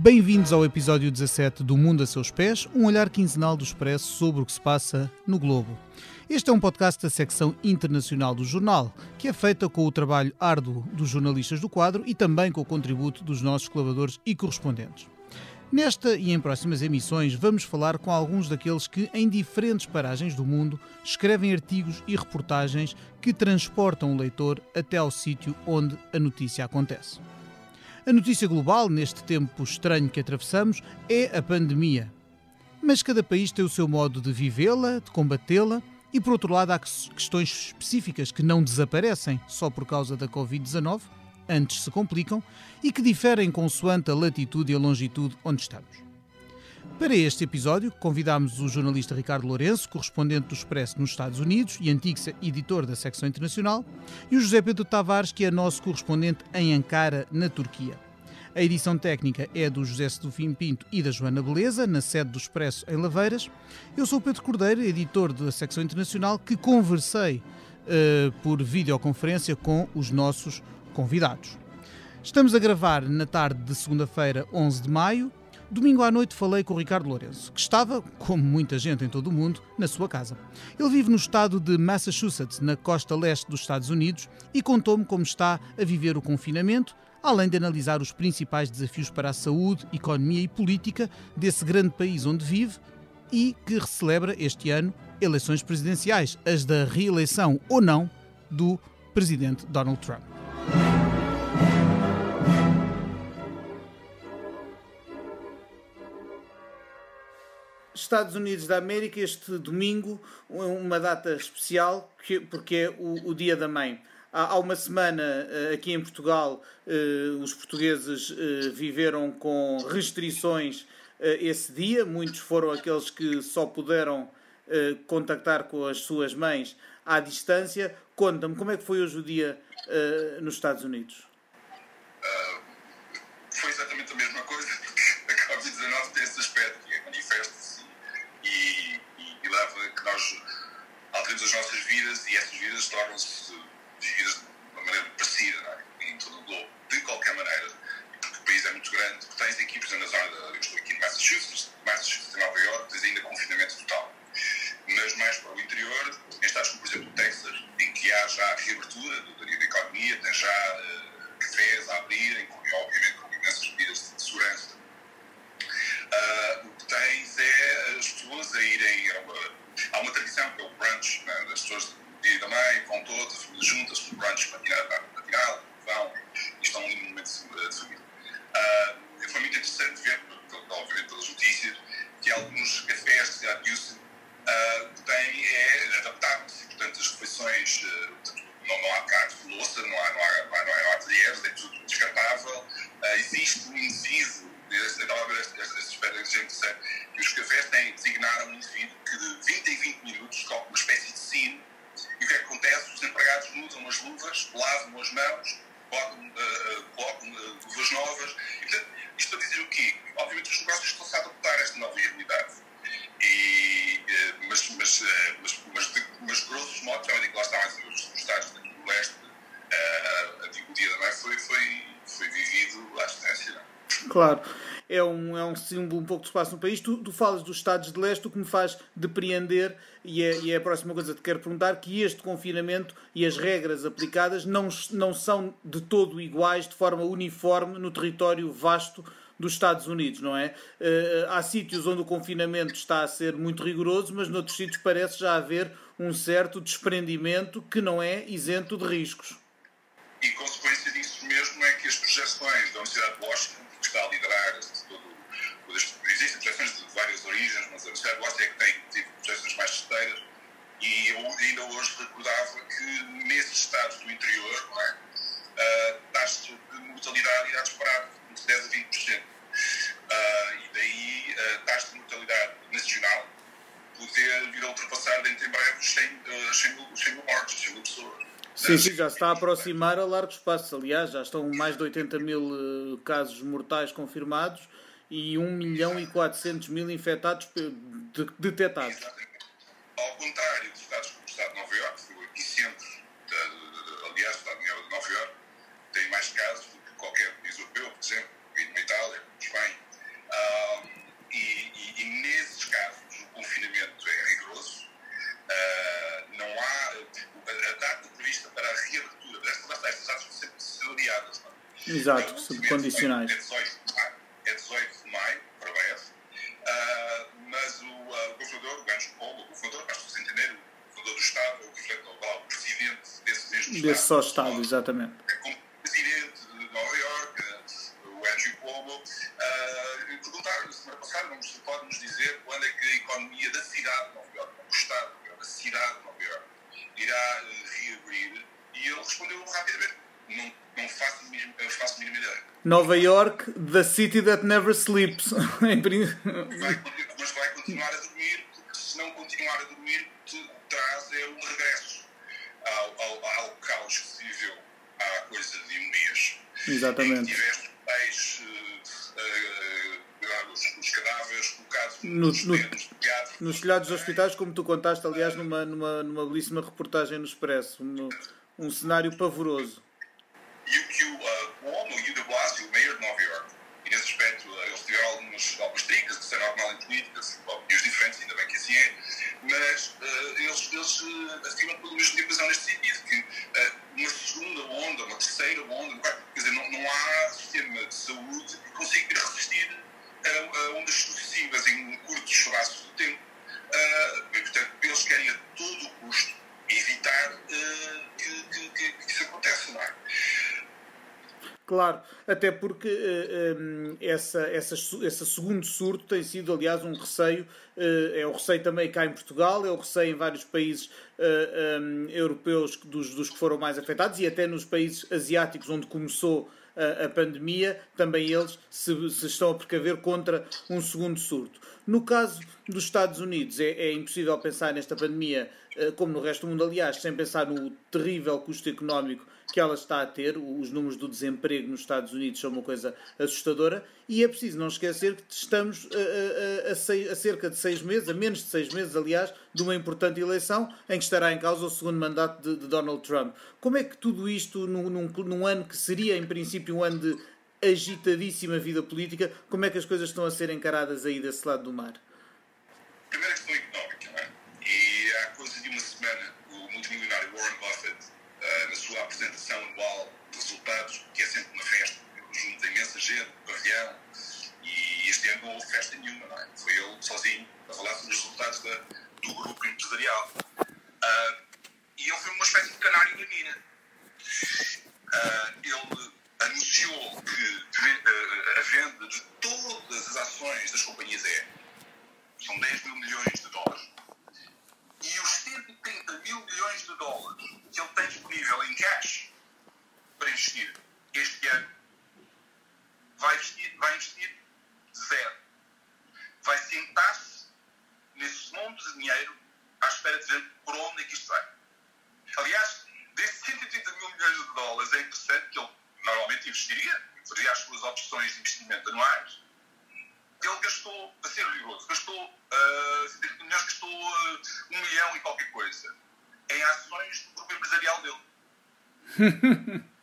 Bem-vindos ao episódio 17 do Mundo a Seus Pés, um olhar quinzenal do Expresso sobre o que se passa no globo. Este é um podcast da secção internacional do jornal, que é feita com o trabalho árduo dos jornalistas do quadro e também com o contributo dos nossos colaboradores e correspondentes. Nesta e em próximas emissões, vamos falar com alguns daqueles que, em diferentes paragens do mundo, escrevem artigos e reportagens que transportam o leitor até ao sítio onde a notícia acontece. A notícia global, neste tempo estranho que atravessamos, é a pandemia. Mas cada país tem o seu modo de vivê-la, de combatê-la, e por outro lado há questões específicas que não desaparecem só por causa da Covid-19, antes se complicam, e que diferem consoante a latitude e a longitude onde estamos. Para este episódio, convidámos o jornalista Ricardo Lourenço, correspondente do Expresso nos Estados Unidos e antigo editor da secção internacional, e o José Pedro Tavares, que é nosso correspondente em Ankara, na Turquia. A edição técnica é do José Sedufim Pinto e da Joana Beleza, na sede do Expresso em Laveiras. Eu sou Pedro Cordeiro, editor da secção internacional, que conversei uh, por videoconferência com os nossos convidados. Estamos a gravar na tarde de segunda-feira, 11 de maio, Domingo à noite falei com o Ricardo Lourenço, que estava, como muita gente em todo o mundo, na sua casa. Ele vive no estado de Massachusetts, na costa leste dos Estados Unidos, e contou-me como está a viver o confinamento, além de analisar os principais desafios para a saúde, economia e política desse grande país onde vive e que celebra este ano eleições presidenciais, as da reeleição ou não do presidente Donald Trump. Estados Unidos da América, este domingo, uma data especial, porque é o, o Dia da Mãe. Há uma semana, eh, aqui em Portugal, eh, os portugueses eh, viveram com restrições esse dia. Muitos foram aqueles que só puderam contactar com as suas mães à distância. Conta-me, como é que foi hoje o dia nos Estados Unidos? Claro é um, é um símbolo um pouco de espaço no país. Tu, tu falas dos Estados de Leste, o que me faz depreender, e é, e é a próxima coisa que te quero perguntar, que este confinamento e as regras aplicadas não, não são de todo iguais, de forma uniforme, no território vasto dos Estados Unidos, não é? Uh, há sítios onde o confinamento está a ser muito rigoroso, mas noutros sítios parece já haver um certo desprendimento que não é isento de riscos. E consequência disso mesmo é que as projeções da Universidade de Washington, que está a liderar existem projeções de várias origens, mas a Universidade de Washington é que tem tido projeções mais certeiras e eu ainda hoje recordava que nesses estados do interior, não é, uh, taxa de mortalidade irá disparar de 10 a 20%. Uh, e daí a uh, taxa de mortalidade nacional poder vir a ultrapassar dentro em breve os 100, uh, 100, mil, 100 mil mortes, 100 mil pessoas. Sim, sim, já se está a aproximar a largo espaço. Aliás, já estão mais de 80 mil uh, casos mortais confirmados e 1 milhão e 400 mil infectados detectados. Ao contrário dos Estados como o Estado de Nova Iorque, o epicentro, aliás, o Estado de Nova Iorque tem mais casos do que qualquer país europeu, por exemplo, na Itália, Espanha. Um, e, e, e, nesses casos o confinamento é rigoroso. Uh, não há a, data prevista para a reabertura. Estas datas são sempre salariadas. É? Exato, subcondicionais. É Estado, o, o, o presidente desse mesmo Estado. Desse só Estado, exatamente. É como presidente de Nova York, o Andrew Cuomo, uh, perguntaram semana passada, não pode nos dizer quando é que a economia da cidade de Nova York, do Estado de Nova York, da cidade de Nova York, irá uh, reabrir, e ele respondeu rapidamente, não, não faço, mesmo, faço a mínima ideia. Nova York, the city that never sleeps. Exatamente. E tiveste pais, uh, uh, os, os, cadáveres colocados no, nos, telhados. Nos telhados dos hospitais, como tu contaste, aliás, numa, numa, numa belíssima reportagem no Expresso. Um, um cenário pavoroso. Até porque uh, um, essa, essa, esse segundo surto tem sido, aliás, um receio. Uh, é o receio também cá em Portugal, é o receio em vários países um, europeus dos, dos que foram mais afetados e até nos países asiáticos onde começou a, a pandemia, também eles se, se, estão a precaver contra um segundo surto. No caso dos Estados Unidos, é, é impossível pensar nesta pandemia, como no resto do mundo, aliás, sem pensar no terrível custo económico que ela está a ter. Os números do desemprego nos Estados Unidos são uma coisa assustadora e é preciso não esquecer que estamos a, a, a, seis, a, cerca de seis meses, a menos de seis meses, aliás, de uma importante eleição em que estará em causa o segundo mandato de, de Donald Trump. Como é que tudo isto, num, num, num ano que seria em princípio um ano de agitadíssima vida política, como é que as coisas estão a ser encaradas aí desse lado do mar? Económica, não é? E há coisa de uma semana, o multimilionário Warren Buffett uh, na sua apresentação anual que é sempre uma festa, junto imensa gente, pavilhão, e este ano não houve festa nenhuma, não é? Foi ele sozinho a falar sobre os resultados da, do grupo empresarial. Uh, e ele foi uma espécie de canário na mina. Uh, ele anunciou que a venda de todas as ações das companhias aéreas são 10 mil milhões de dólares e os 130 mil milhões de dólares que ele tem disponível em cash para investir este ano, vai investir, vai investir zero. Vai sentar-se nesse monte de dinheiro à espera de ver por onde é que isto vai. Aliás, desses 130 mil milhões de dólares é interessante que ele normalmente investiria, faria as suas opções de investimento anuais, ele gastou, a ser rigoroso, gastou, uh, milhões, gastou uh, um milhão e qualquer coisa em ações do grupo empresarial dele.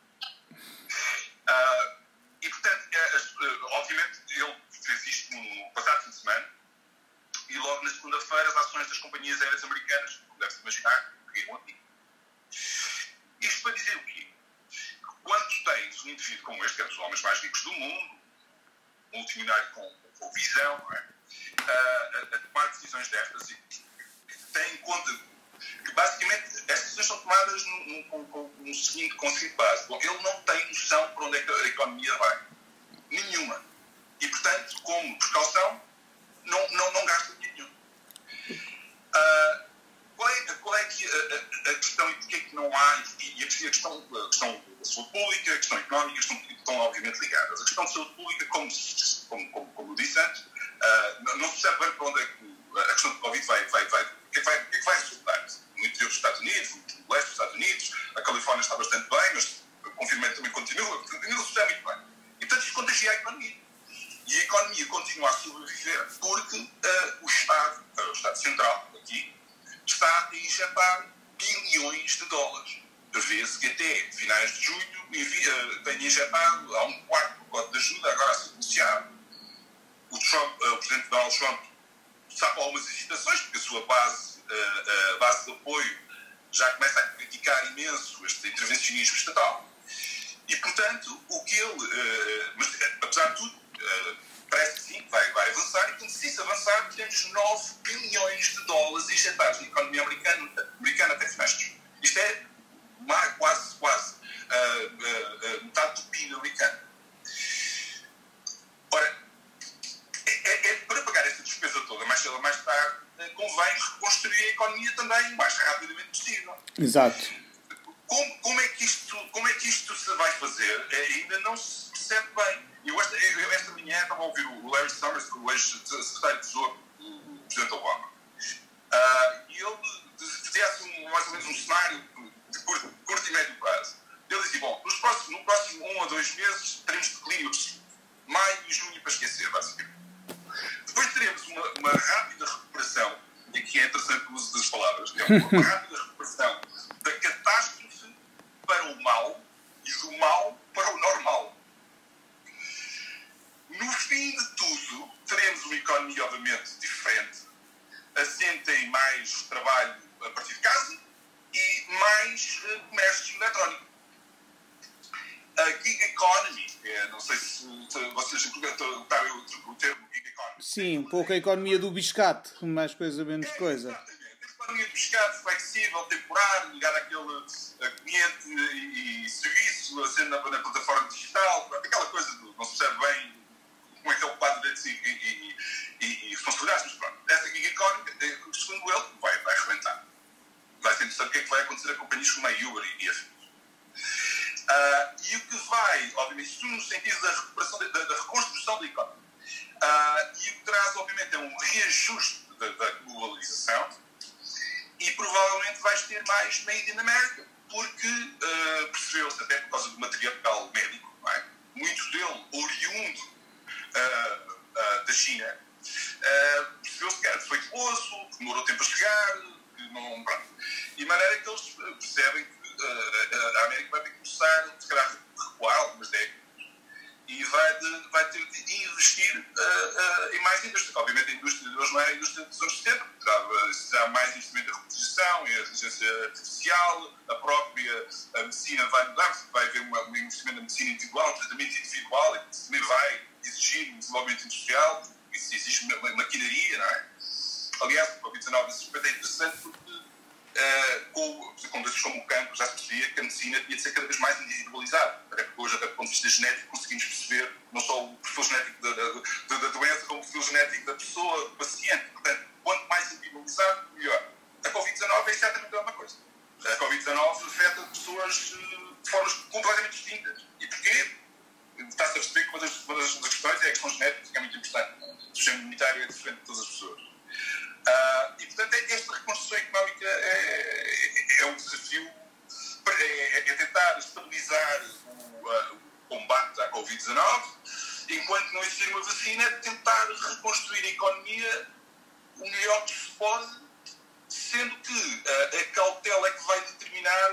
uh, e, portanto, é, uh, obviamente, ele fez isto no passado fim de semana e logo na segunda-feira as ações das companhias aéreas americanas, como deve-se imaginar, caíram aqui. Isto para dizer o quê? Quando tens um indivíduo como este, que é dos homens mais ricos do mundo, multimilionário com ou visão, é? a, a, tomar decisões destas e tem em conta que basicamente são tomadas com um seguinte conceito básico. Ele não tem noção para onde é que a economia vai. Nenhuma. E, portanto, como precaução, não, não, não gasta dinheiro nenhum. Uh, qual, é, qual é que a, a, a questão e porquê que não há, e, e a questão, a questão da saúde pública, a questão económica estão, estão obviamente ligadas. A questão da saúde pública, como, como, como, como disse antes, uh, não se sabe bem para onde é que a questão do Covid vai, vai, vai, o que é vai, é que vai resultar. No interior dos Estados Unidos, no leste dos Estados Unidos, a Califórnia está bastante bem, mas o confinamento também continua, ainda se está muito bem. E, portanto, isso contagia a economia. E a economia continua a sobreviver porque uh, o Estado, uh, o Estado Central, aqui, está a injetar bilhões de dólares. Prevê-se que até finais de julho envia, tenha injetado a um quarto pacote de ajuda, agora a ser negociado. O, Trump, uh, o presidente Donald Trump está com algumas hesitações, porque a sua base, base de apoio já começa a criticar imenso este intervencionismo estatal. E, portanto, o que ele. Uh, mas, apesar de tudo, uh, parece que sim, vai, vai avançar. E, portanto, se isso avançar, temos 9 bilhões de dólares injetados na economia americana, americana até finais Isto é quase, quase uh, metade do PIB americano. Ora, é, é, é, para pagar esta despesa toda, mais cedo ou mais tarde, convém reconstruir a economia também o mais rapidamente possível. Exato. Como, como, é que isto, como é que isto se vai fazer? É, ainda não se percebe bem. Eu esta, eu esta manhã estava a ouvir o Larry Summers, o ex-secretário de Tesouro do Presidente Obama, uh, e ele fazia um, mais ou menos um cenário de curto, curto e médio prazo. Ele dizia: Bom, nos próximos, no próximo um ou dois meses teremos declínio de maio e junho para esquecer, basicamente. Depois teremos uma, uma rápida recuperação, e aqui é interessante o uso das palavras, é uma, rápida recuperação da catástrofe para o mal e do mal para o normal. No fim de tudo, teremos uma economia, obviamente, diferente, assenta em mais trabalho a partir de casa e mais uh, comércio eletrónico. A gig economy, é, não sei se, vocês sabem o termo. Sim, um pouco a economia do biscate, mais coisa menos é, coisa. Exatamente. A economia do biscate, flexível, temporário, ligada àquele cliente e, e serviço, a ser na, na, plataforma digital, aquela coisa do não se percebe bem como é que é o quadro de e, e, e, e responsabilidades, mas pronto, essa gig economy, eh, segundo ele, vai, vai arrebentar. Vai ser interessante o que é que vai acontecer a companhias como a Uber e assim. Uh, e o que vai, obviamente, no sentido da, da, da reconstrução da economia. Uh, e o que traz, obviamente, é um reajuste da, da globalização e provavelmente vais ter mais made in America porque uh, percebeu-se, até por causa do material médico, é? muito dele oriundo uh, uh, da China, percebeu-se que era defeituoso, que demorou tempo a chegar, que não. Pronto. E de maneira que eles percebem que a América vai ter que começar, se calhar, recuar algumas décadas e vai, de, vai ter de investir uh, uh, em mais indústria. Obviamente, a indústria de hoje não é a indústria dos anos 70, terá, mais investimento em reposição, em inteligência artificial, a própria a medicina vai mudar, vai haver um investimento na medicina individual, tratamento individual, e também vai exigir um desenvolvimento industrial, isso exige maquinaria, não é? Aliás, o Covid-19 nesse aspecto é interessante porque uh, com, doenças como o cancro, já se percebia que a medicina tinha de ser cada vez mais individualizada. Até porque hoje, até do ponto de vista genético, conseguimos perceber não só o perfil genético da, da, da doença, como o perfil genético da pessoa, do paciente. Portanto, quanto mais individualizado, melhor. A Covid-19 é exatamente a mesma coisa. A Covid-19 afeta pessoas uh, de formas completamente distintas. E porquê? Está-se a perceber que uma das, uma das questões é a questão genética, que é muito importante. O sistema imunitário é diferente de todas as pessoas. Uh, e, portanto, é, esta reconstrução económica é, é, é um desafio, é, é tentar estabilizar o, uh, o combate à Covid-19, enquanto não existir uma vacina, é tentar reconstruir a economia o melhor que se pode, sendo que uh, a cautela é que vai determinar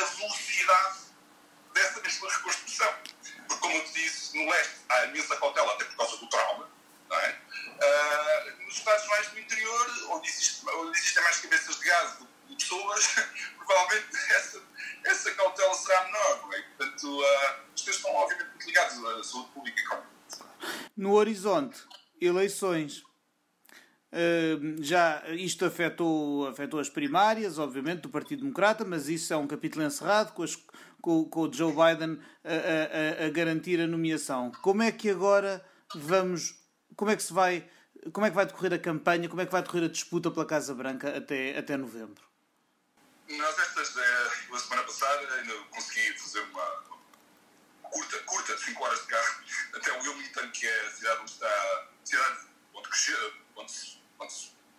a velocidade dessa mesma reconstrução. Porque, como eu te disse, no leste há imensa cautela, até por causa do trauma, não é? Uh, nos estados mais do interior, onde, existe, existem mais cabeças de gás de pessoas, provavelmente essa, essa cautela será menor. É? Portanto, uh, os teus estão obviamente muito ligados à saúde pública. No horizonte, eleições. Uh, já isto afetou, afetou as primárias, obviamente, do Partido Democrata, mas isso é um capítulo encerrado com, as, com, com o Joe Biden a, a, a, garantir a nomeação. Como é que agora vamos como é que se vai, como é que vai decorrer a campanha, como é que vai decorrer a disputa pela Casa Branca até, até novembro? Nós estas, eh, a semana passada ainda consegui fazer uma, curta, curta, 5 horas de carro, até Wilmington, que é a cidade onde está, a cidade onde cresceu, onde, onde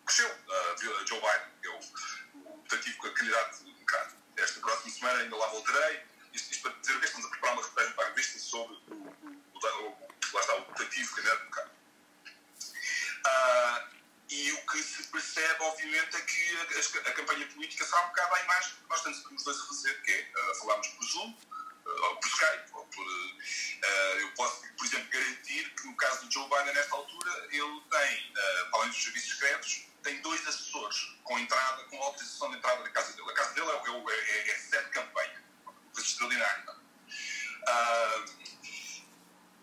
cresceu uh, Joe Biden, que é o, o tentativo candidato democrata. Esta próxima semana ainda lá voltarei. Isto, isto para dizer que estamos a preparar uma reportagem para a revista sobre o, o, o, lá está, o tentativo candidato democrata. Uh, e o que se percebe, obviamente, é que a, a, campanha política será um bocado à imagem que nós estamos a fazer, que é uh, falarmos por Zoom, uh, ou por Skype, ou por. eu posso, por exemplo, garantir que no caso do Joe Biden, nesta altura, ele tem, para além dos serviços secretos, tem dois assessores com entrada, com autorização de entrada da casa dele. A casa dele é, é, é, é sede de campanha, coisa extraordinária. Uh,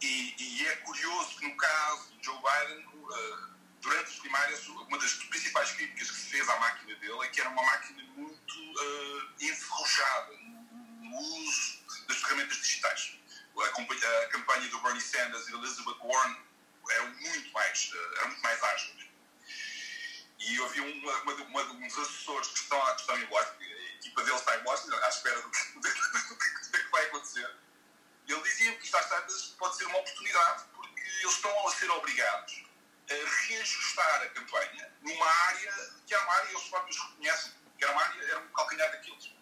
e, e, é curioso que no caso de Joe Biden, uh, durante as primárias, uma das principais críticas que se fez à máquina dele é que era uma máquina muito uh, enferrujada no uso das ferramentas digitais. A, campanha do Bernie Sanders e da Elizabeth Warren eram muito mais, uh, eram muito mais ágeis. E havia uma, uma, uma, assessores que estão, que estão em Washington, a equipa deles está em Washington, à espera do que, do que vai acontecer. Ele dizia que isto às tantas pode ser uma oportunidade, porque eles estão a ser obrigados reajustar a campanha numa área que é uma área, eles próprios reconhecem, que era uma área, era um calcanhar daqueles.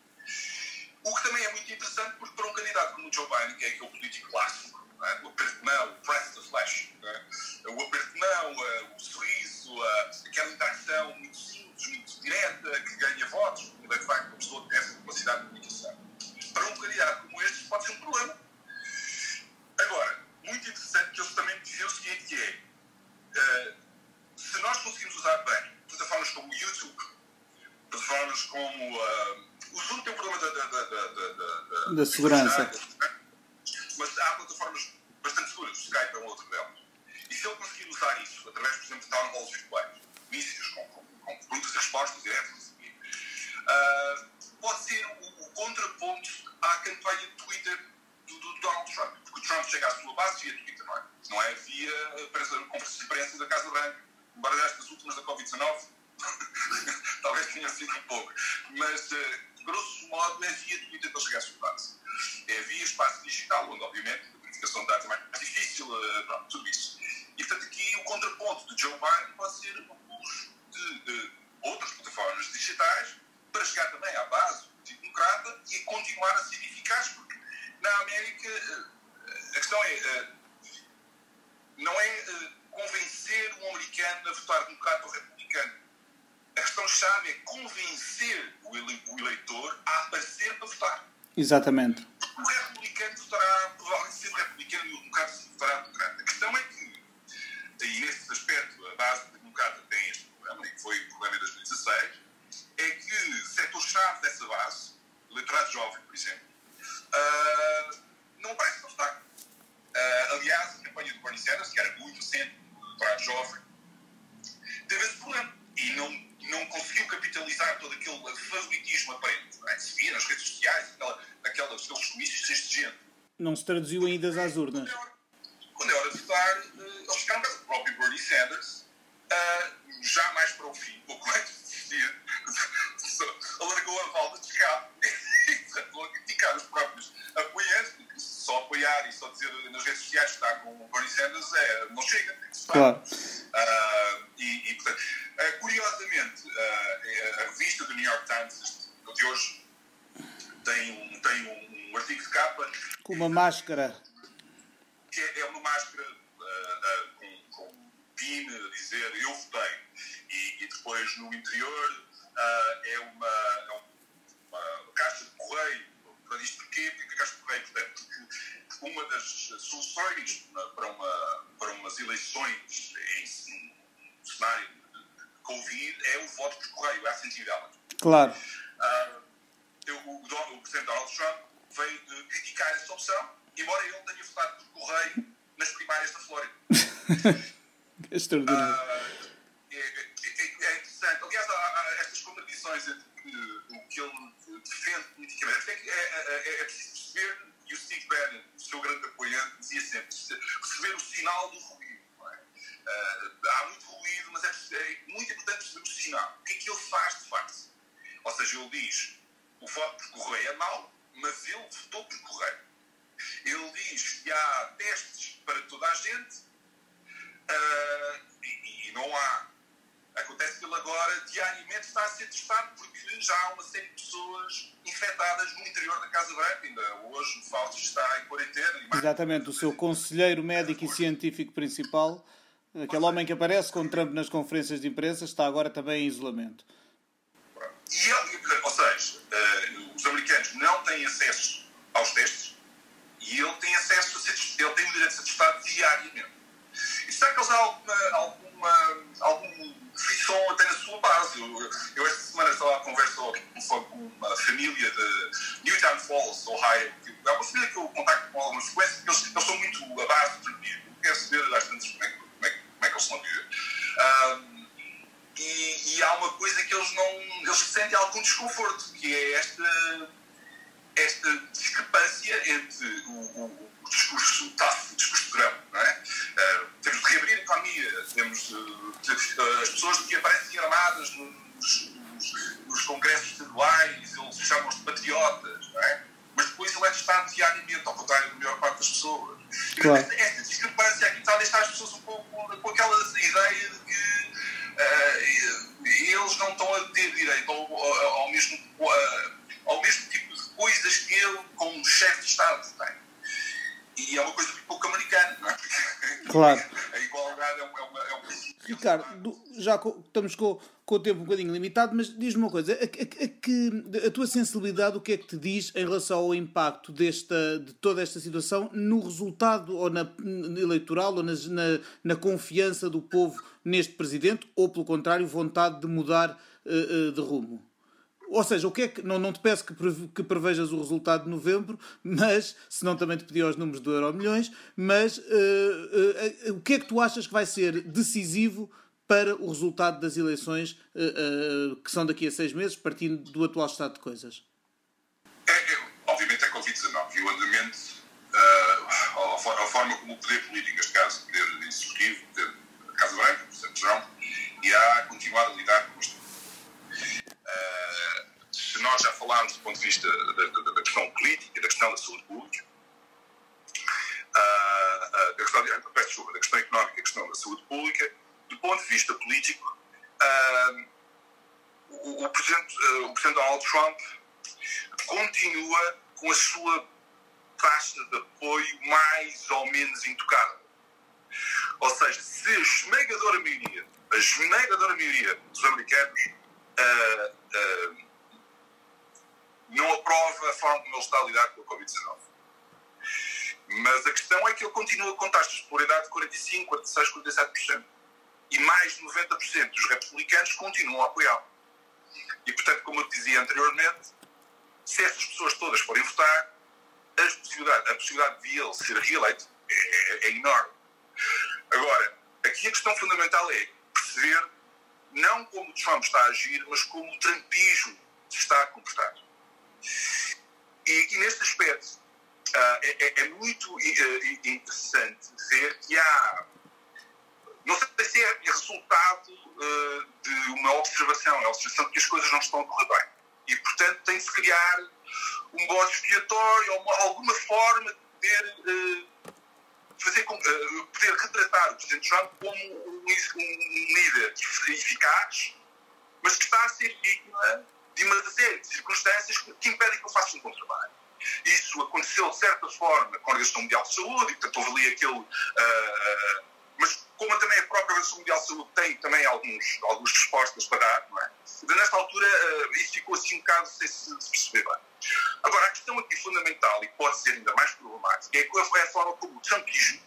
O que também é muito interessante, porque para um candidato como o Joe Biden, que é aquele político clássico, é? o aperto de mão, o press the flash, é? o aperto de mão, o sorriso, aquela interação muito simples, muito direta, que ganha votos, porque de facto uma pessoa tem essa capacidade de comunicação. Para um candidato como este, pode ser um problema. Agora, muito interessante que eles também diziam o seguinte, que é, uh, se nós conseguimos usar bem plataformas como o YouTube, plataformas como... Uh, o Zoom tem um problema da, da, da, da, segurança. Mas há plataformas bastante seguras, o Skype é um outro delas. Exatamente. Traduziu ainda às urnas. Quando é hora de votar, uh, eles ficaram. O próprio Bernie Sanders, uh, já mais para o fim, pouco antes de desistir, alargou a válvula de escape e criticar os próprios apoiantes, porque só apoiar e só dizer nas redes sociais que está com o Bernie Sanders é, não chega, tem que se Claro. Uh, e, e, portanto, uh, curiosamente, a revista do New York Times de hoje tem um, tem um, artigo de capa. Com uma máscara. Que é, é uma máscara com, com um pin a dizer eu votei. E, e depois no interior é uma, é uma caixa de correio. Para isto porquê? Porque a caixa de correio, portanto, porque uma das soluções para, uma, para umas eleições em um cenário de Covid é o voto por correio, é a sensibilidade. Claro. Uh, eu, o, o Presidente Donald Trump veio de criticar essa opção, embora ele tenha votado por correio nas primárias da Flórida. Extraordinário. Uh, é, é, é, interessante. Aliás, há, há estas contradições entre o que ele defende politicamente. É, é, é, preciso perceber, e o Steve Bannon, o seu grande apoiante, dizia sempre, perceber o sinal do ruído. Uh, há muito ruído, mas é, muito importante perceber o sinal. O que é que ele faz de facto? Ou seja, ele diz, o voto por correio é mau, mas ele votou por correio. Ele diz que há testes para toda a gente uh, e, e não há Acontece que ele agora, diariamente, está a ser testado porque já há uma série de pessoas infectadas no interior da Casa Branca. Ainda hoje o Fauci está em quarentena. Exatamente, o seu conselheiro médico e científico principal, aquele homem que aparece com Trump nas conferências de imprensa, está agora também em isolamento. E ele, ou seja, uh, os americanos não têm acesso aos testes e ele tem acesso a ser, ele tem o direito de ser testado diariamente. Isso está a causar alguma, alguma, algum frição até na sua base. Eu, eu esta semana estava a conversa com uma família de Newtown Falls, Ohio. É uma família que eu contacto com alguma uma sequência, eles, eles estão desconforto, que é esta estamos com com o tempo um bocadinho limitado, mas diz-me uma coisa: a, a, a, a, tua sensibilidade, o que é que te diz em relação ao impacto desta, de toda esta situação no resultado ou na, eleitoral ou na, na, na, confiança do povo neste presidente, ou pelo contrário, vontade de mudar uh, uh, de rumo? Ou seja, o que é que. Não, não te peço que, que prevejas o resultado de novembro, mas. Senão também te pedi aos números do Euro Milhões, mas uh, o que é que tu achas que vai ser decisivo para o resultado das eleições uh, uh, que são daqui a seis meses, partindo do atual estado de coisas? É, é, obviamente é Covid-19 e o andamento, uh, a, a, forma como o poder político, neste caso o poder executivo, a Casa Branca, o Presidente Trump, irá continuar a lidar com isto. se nós já falarmos do ponto de vista da, da, da questão política, da questão da saúde pública, da, questão, peço desculpa, da questão económica da questão da saúde pública, do ponto de vista político, uh, o, o, presidente, uh, o presidente Donald Trump continua com a sua taxa de apoio mais ou menos intocável. Ou seja, se a esmagadora maioria, a esmagadora maioria dos americanos uh, não aprova a forma como ele está a lidar com a Covid-19. Mas a questão é que ele continua com taxas de popularidade de 45%, 46%, 47% e mais de 90% dos republicanos continuam a apoiá-lo. E, portanto, como eu dizia anteriormente, se essas pessoas todas forem votar, a possibilidade, a possibilidade de ele ser reeleito é, é, é enorme. Agora, aqui a questão fundamental é perceber não como Trump está a agir, mas como o trumpismo se está a comportar. E aqui neste aspecto uh, é, é, muito uh, interessante ver que há não sei se é resultado uh, de uma observação, é a observação de que as coisas não estão a correr bem. E, portanto, tem de se criar um bode expiatório uma, alguma forma de poder, uh, fazer, uh, poder retratar o Presidente Trump como um, um líder eficaz, mas que está a ser vítima de uma série de circunstâncias que impedem que ele faça um bom trabalho. Isso aconteceu, de certa forma, com a Organização Mundial de Saúde, e, portanto, houve ali aquele. Uh, mas como também a própria Organização Mundial de Saúde tem também alguns, algumas respostas para dar, não é? Mas nesta altura uh, isso ficou assim um bocado sem se, se perceber bem. Agora, a questão aqui fundamental, e pode ser ainda mais problemática, é, é a forma como o Trumpismo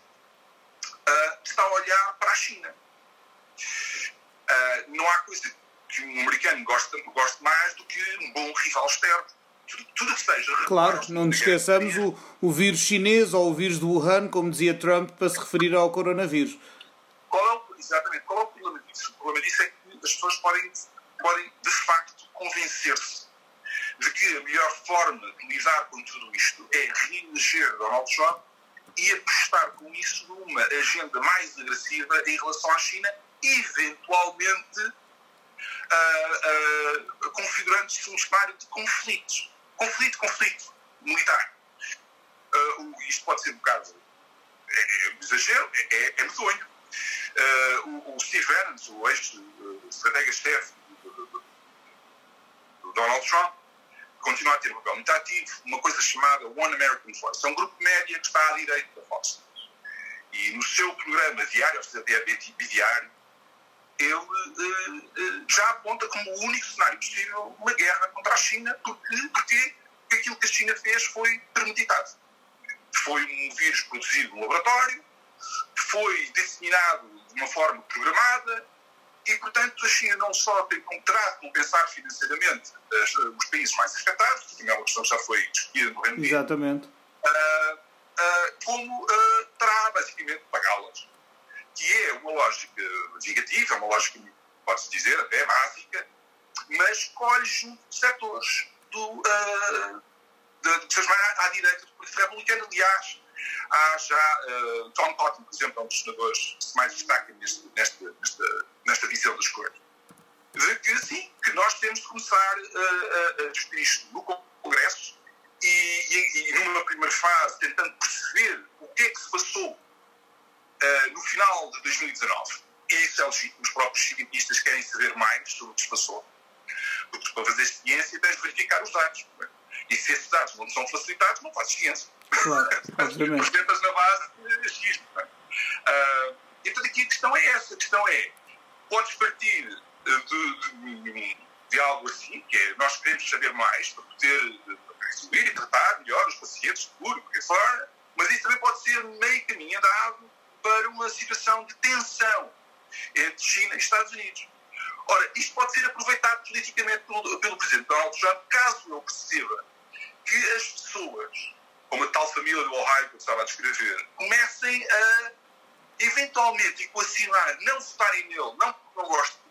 uh, está a olhar para a China. Uh, não há coisa que um americano goste, goste mais do que um bom rival externo. Tudo, tudo que seja. Claro, não nos esqueçamos o, o vírus chinês ou o vírus do Wuhan, como dizia Trump, para se referir ao coronavírus. Qual é o, exatamente, qual é o problema disso? O problema disso é que as pessoas podem, podem de facto, convencer-se de que a melhor forma de lidar com tudo isto é reeleger Donald Trump e apostar com isso numa agenda mais agressiva em relação à China, eventualmente uh, uh, configurando-se um cenário de conflito. Conflito, conflito militar. Uh, isto pode ser um bocado é, é exagero, é, é, é medonho, Uh, o, o, Steve Bannon, o ex-estratega-chefe do, do, Donald Trump, continua a ter um papel muito ativo, uma coisa chamada One American Voice. É um grupo média que está à direita da Fox E no seu programa diário, ou seja, até bidiário, ele já aponta como o único cenário possível uma guerra contra a China, porque, porque aquilo que a China fez foi premeditado. Foi um vírus produzido no laboratório, foi disseminado de uma forma programada e, portanto, a China não só tem contrato de compensar financeiramente os países mais afetados, que é uma questão que já foi discutida no Reino Unido, Exatamente. Uh, uh, como uh, terá basicamente pagá-las. Que é uma lógica negativa, uma lógica, pode-se dizer, até básica, mas escolhe junto de setores do, uh, de, de mais à, à direita do Partido Republicano. Aliás, há já uh, Tom Cotton, por exemplo, é um dos senadores que se mais destaca neste, nesta, nesta, nesta visão das coisas. De que sim, que nós temos de começar uh, a discutir isto no Congresso e, e, e, numa primeira fase tentando perceber o que é que se passou uh, no final de 2019. E isso é legítimo, os próprios cientistas querem saber mais sobre o que se passou. Porque para fazer ciência tens de verificar os dados. É? E se esses dados não são facilitados, não fazes ciência. Claro, tentas na base de achismo. Uh, então aqui a questão é essa. A questão é, podes partir de, de, de algo assim, que é nós queremos saber mais para poder resolver e tratar melhor os pacientes, seguro, porque fora, mas isso também pode ser meio caminho andado para uma situação de tensão entre China e Estados Unidos. Ora, isto pode ser aproveitado politicamente pelo, pelo Presidente Donald Trump, caso ele perceba que as pessoas, como a tal família do Ohio que eu estava a descrever, comecem a eventualmente equacionar, não votarem nele, não porque não gostam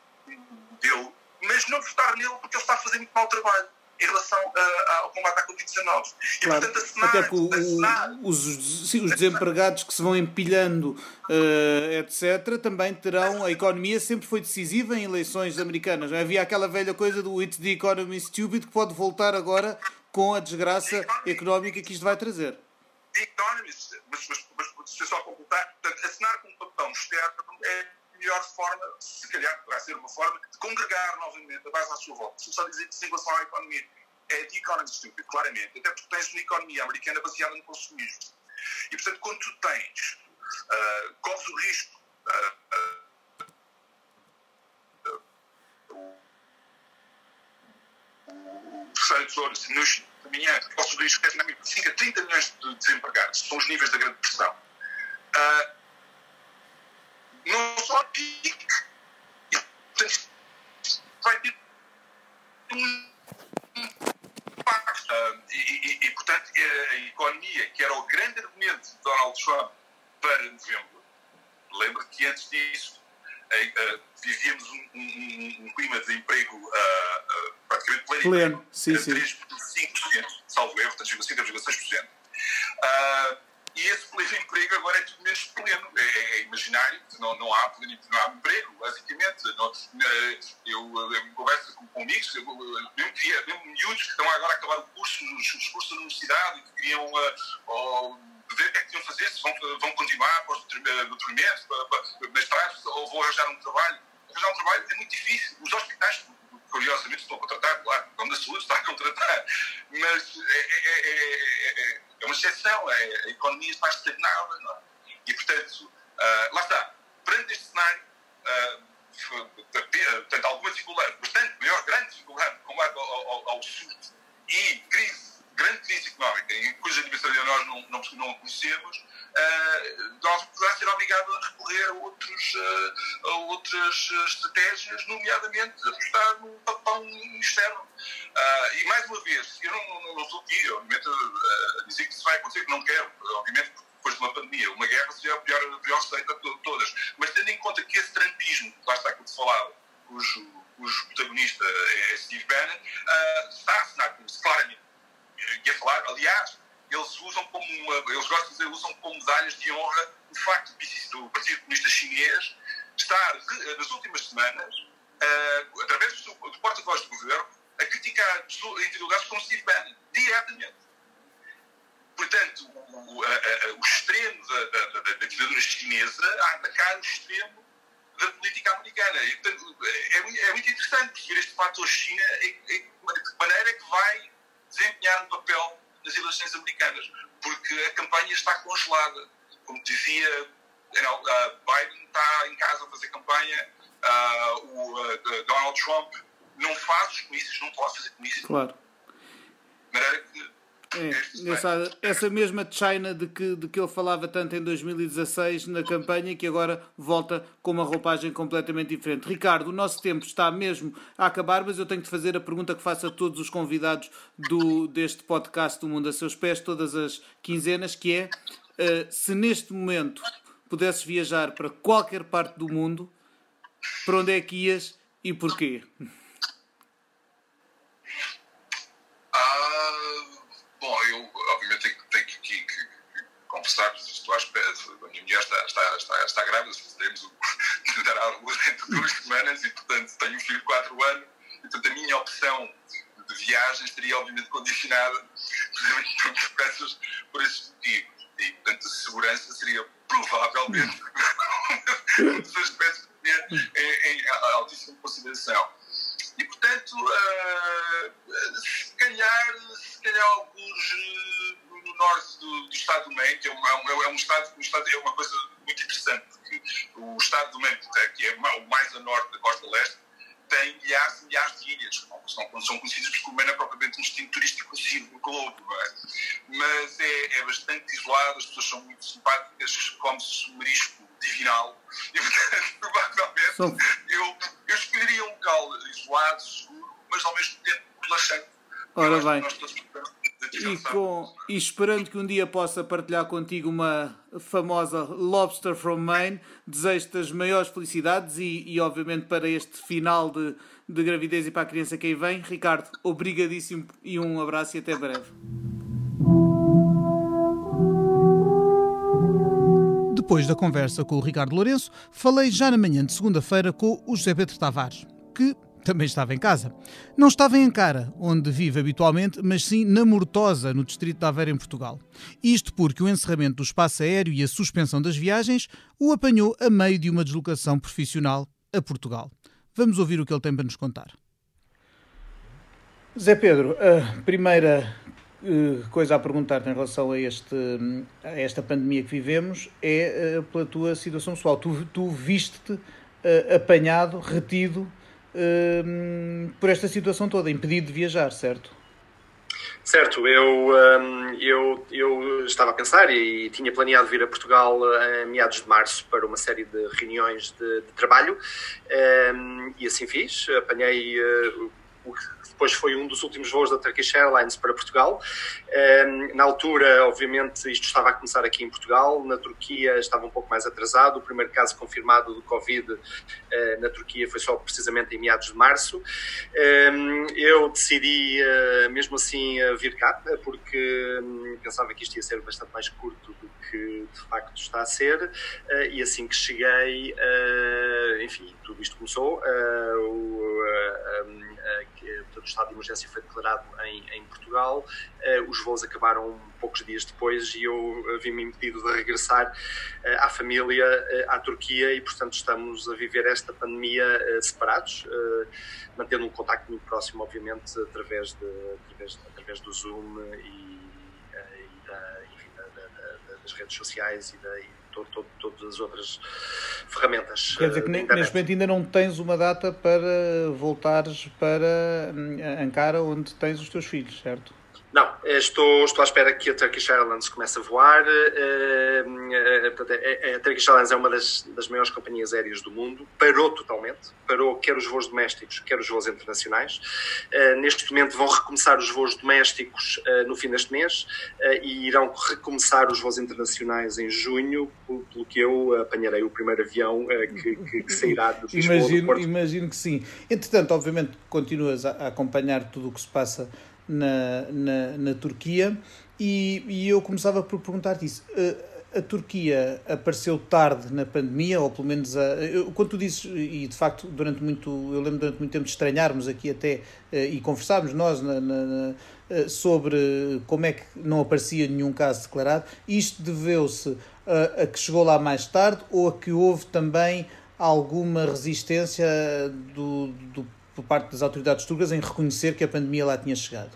dele, mas não votar nele porque ele está a fazer muito mau trabalho em relação a, ao combate à Covid-19. E, claro, portanto, assinar, até que o, assinar, os, sim, os desempregados que se vão empilhando, uh, etc., também terão. A economia sempre foi decisiva em eleições americanas. Havia aquela velha coisa do It's the economy stupid que pode voltar agora com a desgraça económica que isto vai trazer. The Economist, mas, mas, mas, mas se só completar, portanto, assinar com um papão externo é melhor forma, se calhar vai ser uma forma, de congregar novamente a base à sua volta. Se só dizer que, em relação à economia, é the economy stupid, claramente, até porque tens uma economia americana baseada no consumismo. E, portanto, quando tu tens, uh, corres o risco. Uh, uh, o nos corres o risco de 5 a 30 milhões de desempregados, são os níveis da grande pressão. Uh, só vai ter um impacto. Uh, e, e, e, portanto, a economia, que era o grande argumento de Donald Trump para novembro, lembra que antes disso uh, uh, vivíamos um, um, um, clima de emprego uh, praticamente pleno, pleno. Sim, sim. 3,5%, salvo erro, 3,5%. Uh, e esse pleno emprego agora é tudo menos pleno, é, é imaginário, não, não, há pleno, não há emprego, basicamente. Não, eh, eu, eu converso com, com amigos, eu, mesmo, queria, mesmo miúdos que estão agora a acabar o curso, os, os cursos da universidade e que queriam uh, ver o que é que tinham fazer, se vão, vão continuar para os doutoramentos, para, mestrados, ou vão arranjar um trabalho. Arranjar um trabalho é muito difícil. Os hospitais curiosamente estão a contratar, claro, o da saúde está a contratar, mas é, é, é, é uma exceção, a economia está estagnada, é? E, portanto, uh, lá está, perante este cenário, uh, portanto, alguma dificuldade, bastante maior, grande dificuldade de combate ao, ao, ao surto e crise, grande crise económica, cuja dimensão nós não, não, não conhecemos, uh, nós poderá ser obrigado a recorrer a, outros, uh, a outras estratégias, nomeadamente apostar num papão externo. Uh, e mais uma vez, eu não, não, não estou aqui, obviamente, a dizer que isso vai acontecer, que não quero, obviamente, depois de uma pandemia, uma guerra seria a pior, a pior receita de todas. Mas tendo em conta que esse trampismo, lá está que eu te falava, cujo, cujo protagonista é Steve Bannon, está a assinar claramente. Ia falar, aliás, eles usam como uma, eles gostam de dizer, usam como medalhas de honra o facto do Partido Comunista Chinês estar, nas últimas semanas, uh, através do, do porta-voz do governo, a criticar individualidades como Steve Bannon, diretamente. Portanto, o, a, a, o extremo da, da, da, da, ditadura chinesa a atacar o extremo da política americana. E, portanto, é, é, muito interessante perceber este fator China e, de que maneira é que vai desempenhar um papel nas eleições americanas, porque a campanha está congelada. Como dizia, Biden está em casa a fazer campanha, o Donald Trump não faz os comícios, não pode fazer comícios. Claro. De maneira que É, essa, essa mesma China de que, de que ele falava tanto em 2016 na campanha que agora volta com uma roupagem completamente diferente. Ricardo, o nosso tempo está mesmo a acabar, mas eu tenho de fazer a pergunta que faço a todos os convidados do, deste podcast do Mundo a Seus Pés, todas as quinzenas, que é uh, se neste momento pudesses viajar para qualquer parte do mundo, para onde é que ias e porquê? Confessar, estou à espera, a minha mulher está, está, está, está grávida, teremos de dar à luz dentro de duas semanas e, portanto, tenho um filho de 4 anos, e, portanto, a minha opção de viagem estaria, obviamente, condicionada por, esses, por esses motivos. E, portanto, a segurança seria provavelmente um dos aspectos que em, em altíssima consideração. E, portanto, uh, se calhar, se calhar alguns uh, no norte do, do Estado do Maine, que é, uma, é, um estado, um estado, é uma coisa muito interessante, porque o Estado do Maine, que é o mais a norte da costa leste, tem milhares e milhares de ilhas, são, são conhecidas porque o Maine é propriamente um destino turístico conhecido no globo, não é? Mas é, é bastante isolado, as pessoas são muito simpáticas, come-se marisco divinal, e portanto, provavelmente, eu, eu escolheria um local isolado, seguro, mas ao mesmo tempo relaxante. Ora bem. E, com, e esperando que um dia possa partilhar contigo uma famosa Lobster from Maine, desejo-te as maiores felicidades e, e, obviamente, para este final de, de gravidez e para a criança que aí vem. Ricardo, obrigadíssimo e um abraço e até breve. Depois da conversa com o Ricardo Lourenço, falei já na manhã de segunda-feira com o José Pedro Tavares, que também estava em casa. Não estava em Ancara, onde vive habitualmente, mas sim na Mortosa, no distrito de Aveiro, em Portugal. Isto porque o encerramento do espaço aéreo e a suspensão das viagens o apanhou a meio de uma deslocação profissional a Portugal. Vamos ouvir o que ele tem para nos contar. Zé Pedro, a primeira eh, coisa a perguntar em relação a, este, a esta pandemia que vivemos é uh, pela tua situação pessoal. Tu, tu viste-te uh, apanhado, retido uh, por esta situação toda, impedido de viajar, certo? Certo, eu, um, eu, eu estava a pensar e, tinha planeado vir a Portugal em meados de março para uma série de reuniões de, de trabalho um, e assim fiz. Apanhei o que depois foi um dos últimos voos da Turkish Airlines para Portugal. Ehm, na altura, obviamente, isto estava a começar aqui em Portugal, na Turquia estava um pouco mais atrasado. O primeiro caso confirmado do Covid eh, na Turquia foi só precisamente em meados de março. Ehm, eu decidi, eh, mesmo assim, vir cá, porque hum, pensava que isto ia ser bastante mais curto do que de facto está a ser. Eh, e assim que cheguei, enfim, tudo isto começou. O, hum, que o estado de emergência foi declarado em, em Portugal. Uh, os voos acabaram poucos dias depois e eu eh, vi-me impedido de regressar à família, à Turquia, e portanto estamos a viver esta pandemia separados, mantendo um contacto muito próximo, obviamente, através, de, através, através do Zoom e, e da, enfim, da, da, das redes sociais e da todo, todo, todas as outras ferramentas. Quer dizer que eh, neste momento ainda não tens uma data para voltares para hum, Ankara, onde tens os teus filhos, certo? Não, eh, estou, estou à espera que a Turkish Airlines comece a voar. Eh, eh, a Turkish Airlines é uma das, das maiores companhias aéreas do mundo, parou totalmente, parou quer os voos domésticos, quer os voos internacionais. Neste momento vão recomeçar os voos domésticos no fim deste mês e irão recomeçar os voos internacionais em junho, pelo que eu apanharei o primeiro avião que, que, que sairá do Lisboa, imagino, do Porto. Imagino que sim. Entretanto, obviamente, continuas a acompanhar tudo o que se passa na, na, na Turquia e, e, eu começava por perguntar-te isso. A, a Turquia apareceu tarde na pandemia, ou pelo menos a, eu, quando tu dizes, e de facto durante muito, eu lembro durante muito tempo de estranharmos aqui até eh, e conversarmos nós na, na, eh, sobre como é que não aparecia nenhum caso declarado, isto deveu-se a, a que chegou lá mais tarde ou a que houve também alguma resistência do, do por parte das autoridades turcas em reconhecer que a pandemia lá tinha chegado?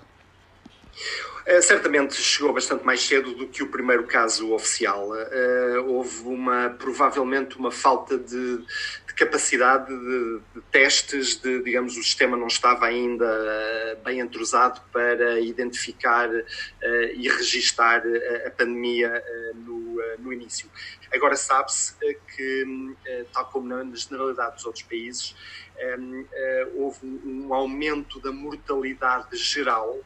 Uh, certamente chegou bastante mais cedo do que o primeiro caso oficial. Uh, houve uma, provavelmente uma falta de, de de capacidade de, de, testes, de, digamos, o sistema não estava ainda uh, bem entrosado para identificar e registar a pandemia no, no início. Agora sabe-se que, tal como na generalidade dos outros países, houve um aumento da mortalidade geral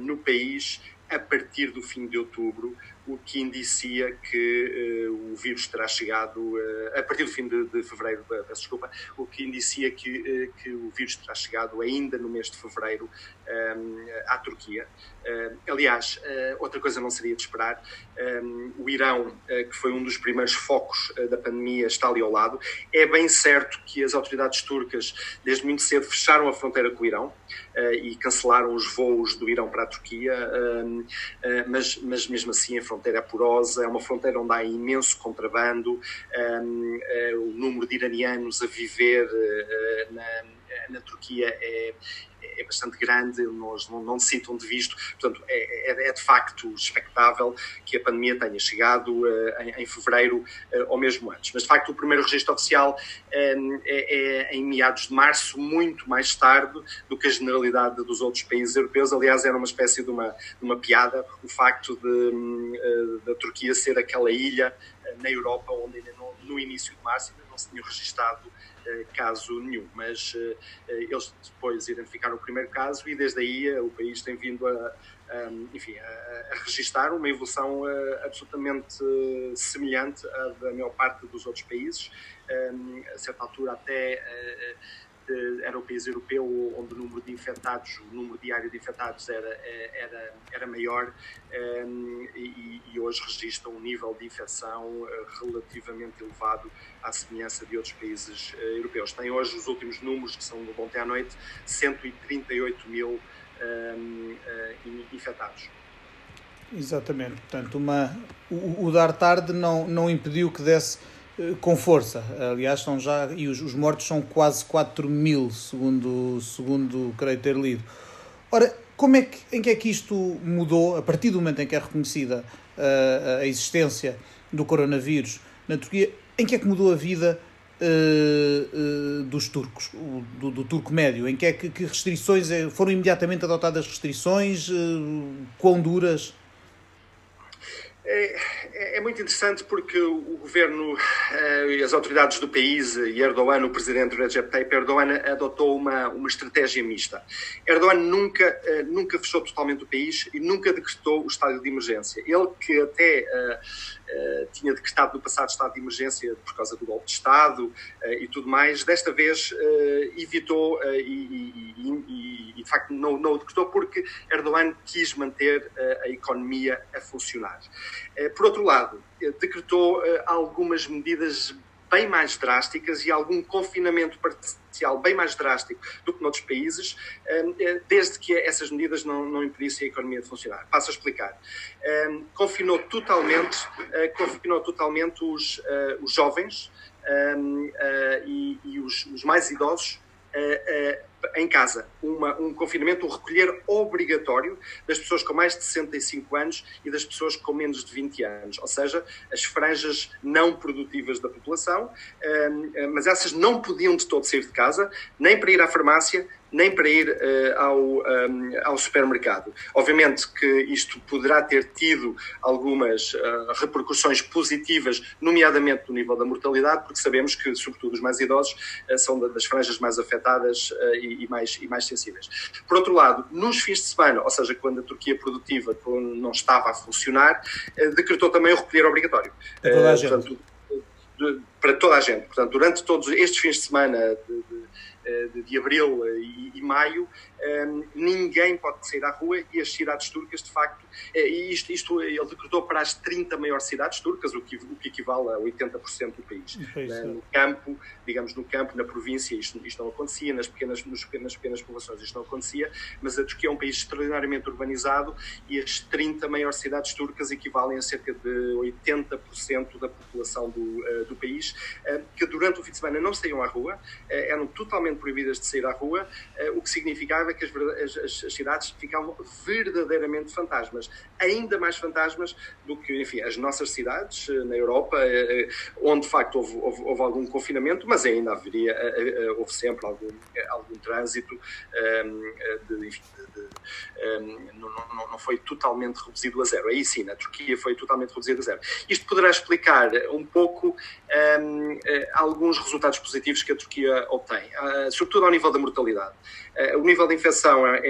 no país a partir do fim de outubro, o que indicia que uh, o vírus terá chegado, uh, a partir do fim de, de fevereiro, peço desculpa, o que indicia que, uh, que o vírus terá chegado ainda no mês de fevereiro um, à Turquia. aliás, outra coisa não seria de esperar, um, o Irão, que foi um dos primeiros focos da pandemia, está ali ao lado. É bem certo que as autoridades turcas, desde muito cedo, fecharam a fronteira com o Irão e cancelaram os voos do Irão para a Turquia, mas, mas mesmo assim a fronteira porosa, é uma fronteira onde há imenso contrabando, um, uh, o número de iranianos a viver uh, na, na Turquia é, é bastante grande, nós não, não citam de visto, portanto, é, é, é, de facto expectável que a pandemia tenha chegado uh, em, em, fevereiro uh, ou mesmo antes. Mas, de facto, o primeiro registro oficial uh, é, em meados de março, muito mais tarde do que a generalidade dos outros países europeus. Aliás, era uma espécie de uma, de uma piada o facto de, da Turquia ser aquela ilha na Europa onde ainda no, início de março ainda não se tinha registado eh, caso nenhum, mas eh, eh, eles depois identificaram o primeiro caso e desde aí o país tem vindo a, a enfim, a, a registrar uma evolução absolutamente semelhante à da maior parte dos outros países, a certa altura até era o país europeu onde o número de infectados, o número diário de infectados era, era, era maior um, e, e, hoje registra um nível de infecção uh, relativamente elevado à semelhança de outros países europeus. Tem hoje os últimos números, que são do ontem à noite, 138 mil um, uh, infectados. Exatamente, portanto, uma, o, o dar tarde não, não impediu que desse eh, com força. Aliás, são já. E os, os, mortos são quase 4 mil, segundo, segundo creio ter lido. Ora, como é que, em que é que isto mudou a partir do momento em que é reconhecida uh, a existência do coronavírus na Turquia? Em que é que mudou a vida uh, uh, dos turcos, do, do, turco médio? Em que é que, que restrições foram imediatamente adotadas restrições? quão duras? É, é, é, muito interessante porque o governo uh, e as autoridades do país e Erdogan, o presidente Recep Tayyip Erdogan, adotou uma, uma estratégia mista. Erdogan nunca, uh, nunca fechou totalmente o país e nunca decretou o estado de emergência. Ele que até uh, tinha decretado no passado estado de emergência por causa do golpe de Estado e tudo mais, desta vez evitou e, e, e, de facto não, não o decretou porque Erdogan quis manter a economia a funcionar. Eh, por outro lado, eh, decretou eh, algumas medidas bem mais drásticas e algum confinamento parcial bem mais drástico do que noutros países, desde que essas medidas não, não impedissem a economia de funcionar. Passo a explicar. Confinou totalmente, confinou totalmente os, os jovens e, e os, os mais idosos em casa, uma, um confinamento, um recolher obrigatório das pessoas com mais de 65 anos e das pessoas com menos de 20 anos, ou seja, as franjas não produtivas da população, hum, mas essas não podiam de todo sair de casa, nem para ir à farmácia, nem para ir uh, ao, um, ao supermercado. Obviamente que isto poderá ter tido algumas uh, repercussões positivas, nomeadamente no nível da mortalidade, porque sabemos que, sobretudo, os mais idosos uh, são das franjas mais afetadas e, e, mais, e mais sensíveis. Por outro lado, nos fins de semana, ou seja, quando a Turquia produtiva não estava a funcionar, decretou também o recolher obrigatório. Para toda a gente. Portanto, para toda a gente. Portanto, durante todos estes fins de semana de, de eh, de, de abril e, e maio, um, ninguém pode sair à rua e as cidades turcas, de facto, é, isto, isto ele decretou para as 30 maiores cidades turcas, o que, o que equivale a 80% do país. Né? No campo, digamos, no campo, na província, isto, isto não acontecia, nas pequenas, nas pequenas povoações isto não acontecia, mas a Turquia é um país extraordinariamente urbanizado e as 30 maiores cidades turcas equivalem a cerca de 80% da população do, uh, do país, uh, que durante o fim de semana não saíam à rua, uh, eram totalmente totalmente proibidas de sair à rua, o que significava que as, as, as, cidades ficavam verdadeiramente fantasmas, ainda mais fantasmas do que, enfim, as nossas cidades na Europa, onde de facto houve, houve, houve algum confinamento, mas ainda haveria, houve sempre algum, algum trânsito, de, enfim, de, de, não, não, não foi totalmente reduzido a zero. Aí sim, na Turquia foi totalmente reduzido a zero. Isto poderá explicar um pouco um, eh, alguns resultados positivos que a Turquia obtém, uh, sobretudo ao nível da mortalidade. Uh, o nível de infecção é,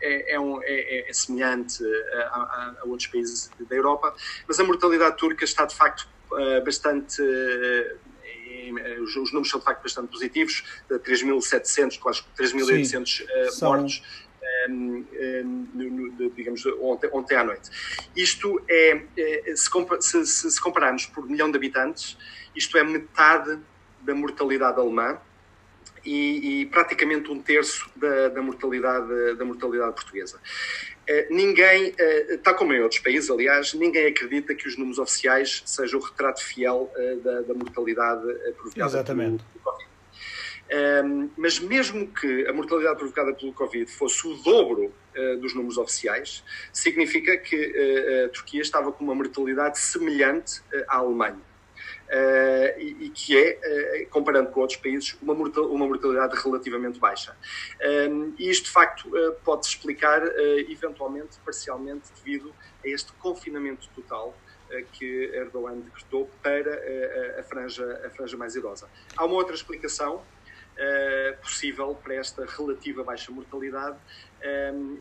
é, é, um, é, é semelhante a, a, a, outros países da Europa, mas a mortalidade turca está de facto bastante os, os, números são de facto bastante positivos, 3.700, quase 3.800 uh, mortos um, um, digamos, ontem, ontem à noite. Isto é, é se, se, se compararmos por milhão de habitantes, isto é metade da mortalidade alemã e, e praticamente um terço da, da, mortalidade, da mortalidade portuguesa. Uh, ninguém, uh, tal como em outros países, aliás, ninguém acredita que os números oficiais sejam o retrato fiel uh, da, da, mortalidade provocada Exatamente. pelo Covid. Um, mas mesmo que a mortalidade provocada pelo Covid fosse o dobro uh, dos números oficiais, significa que uh, a Turquia estava com uma mortalidade semelhante uh, à Alemanha. E, e, que é, comparando com outros países, uma, uma mortalidade relativamente baixa. Um, e isto, de facto, pode-se explicar, eventualmente, parcialmente, devido a este confinamento total que Erdogan decretou para a, franja, a franja mais idosa. Há uma outra explicação, uh, possível para esta relativa baixa mortalidade.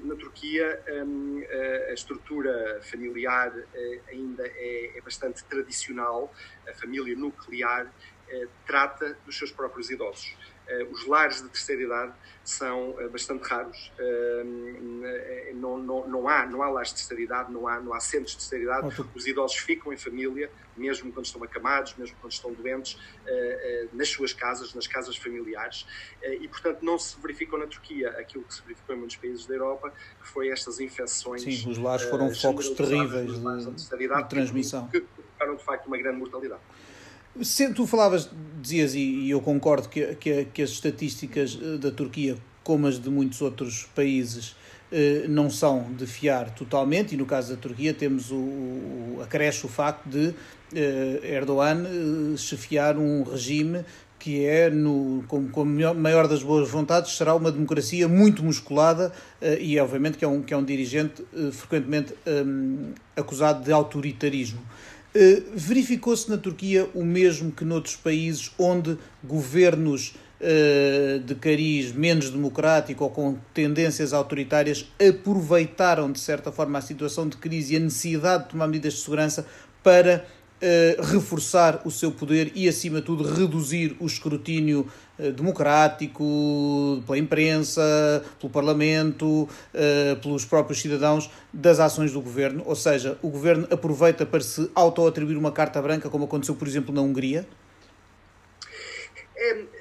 Na Turquia, a, estrutura familiar uh, ainda é, é, bastante tradicional, a família nuclear uh, trata dos seus próprios idosos. Eh, os lares de terceira idade são eh, bastante raros. Eh, não, não, não, há, não há lares de terceira idade, não há, não há centros de terceira idade. Os idosos ficam em família, mesmo quando estão acamados, mesmo quando estão doentes, nas suas casas, nas casas familiares. E, portanto, não se verificou na Turquia aquilo que se verificou em muitos países da Europa, que foi estas infecções. Sim, os lares foram focos terríveis de, de, de transmissão. Que provocaram, de facto, uma grande mortalidade. Se tu falavas, dizias, e eu concordo, que, que, que as estatísticas eh, da Turquia, como as de muitos outros países, eh, não são de fiar totalmente, e no caso da Turquia temos o, o acresce o facto de eh, Erdogan chefiar um regime que é, no, com, com a maior das boas vontades, será uma democracia muito musculada e, obviamente, que é um, que é um dirigente frequentemente um, acusado de autoritarismo. Eh, verificou-se na Turquia o mesmo que noutros países onde governos uh, de cariz menos democrático ou com tendências autoritárias aproveitaram de certa forma a situação de crise e a necessidade de tomar medidas de segurança para uh, reforçar o seu poder e, acima de tudo, reduzir o escrutínio uh, democrático pela imprensa, pelo Parlamento, uh, pelos próprios cidadãos das ações do governo. Ou seja, o governo aproveita para se auto-atribuir uma carta branca, como aconteceu, por exemplo, na Hungria? É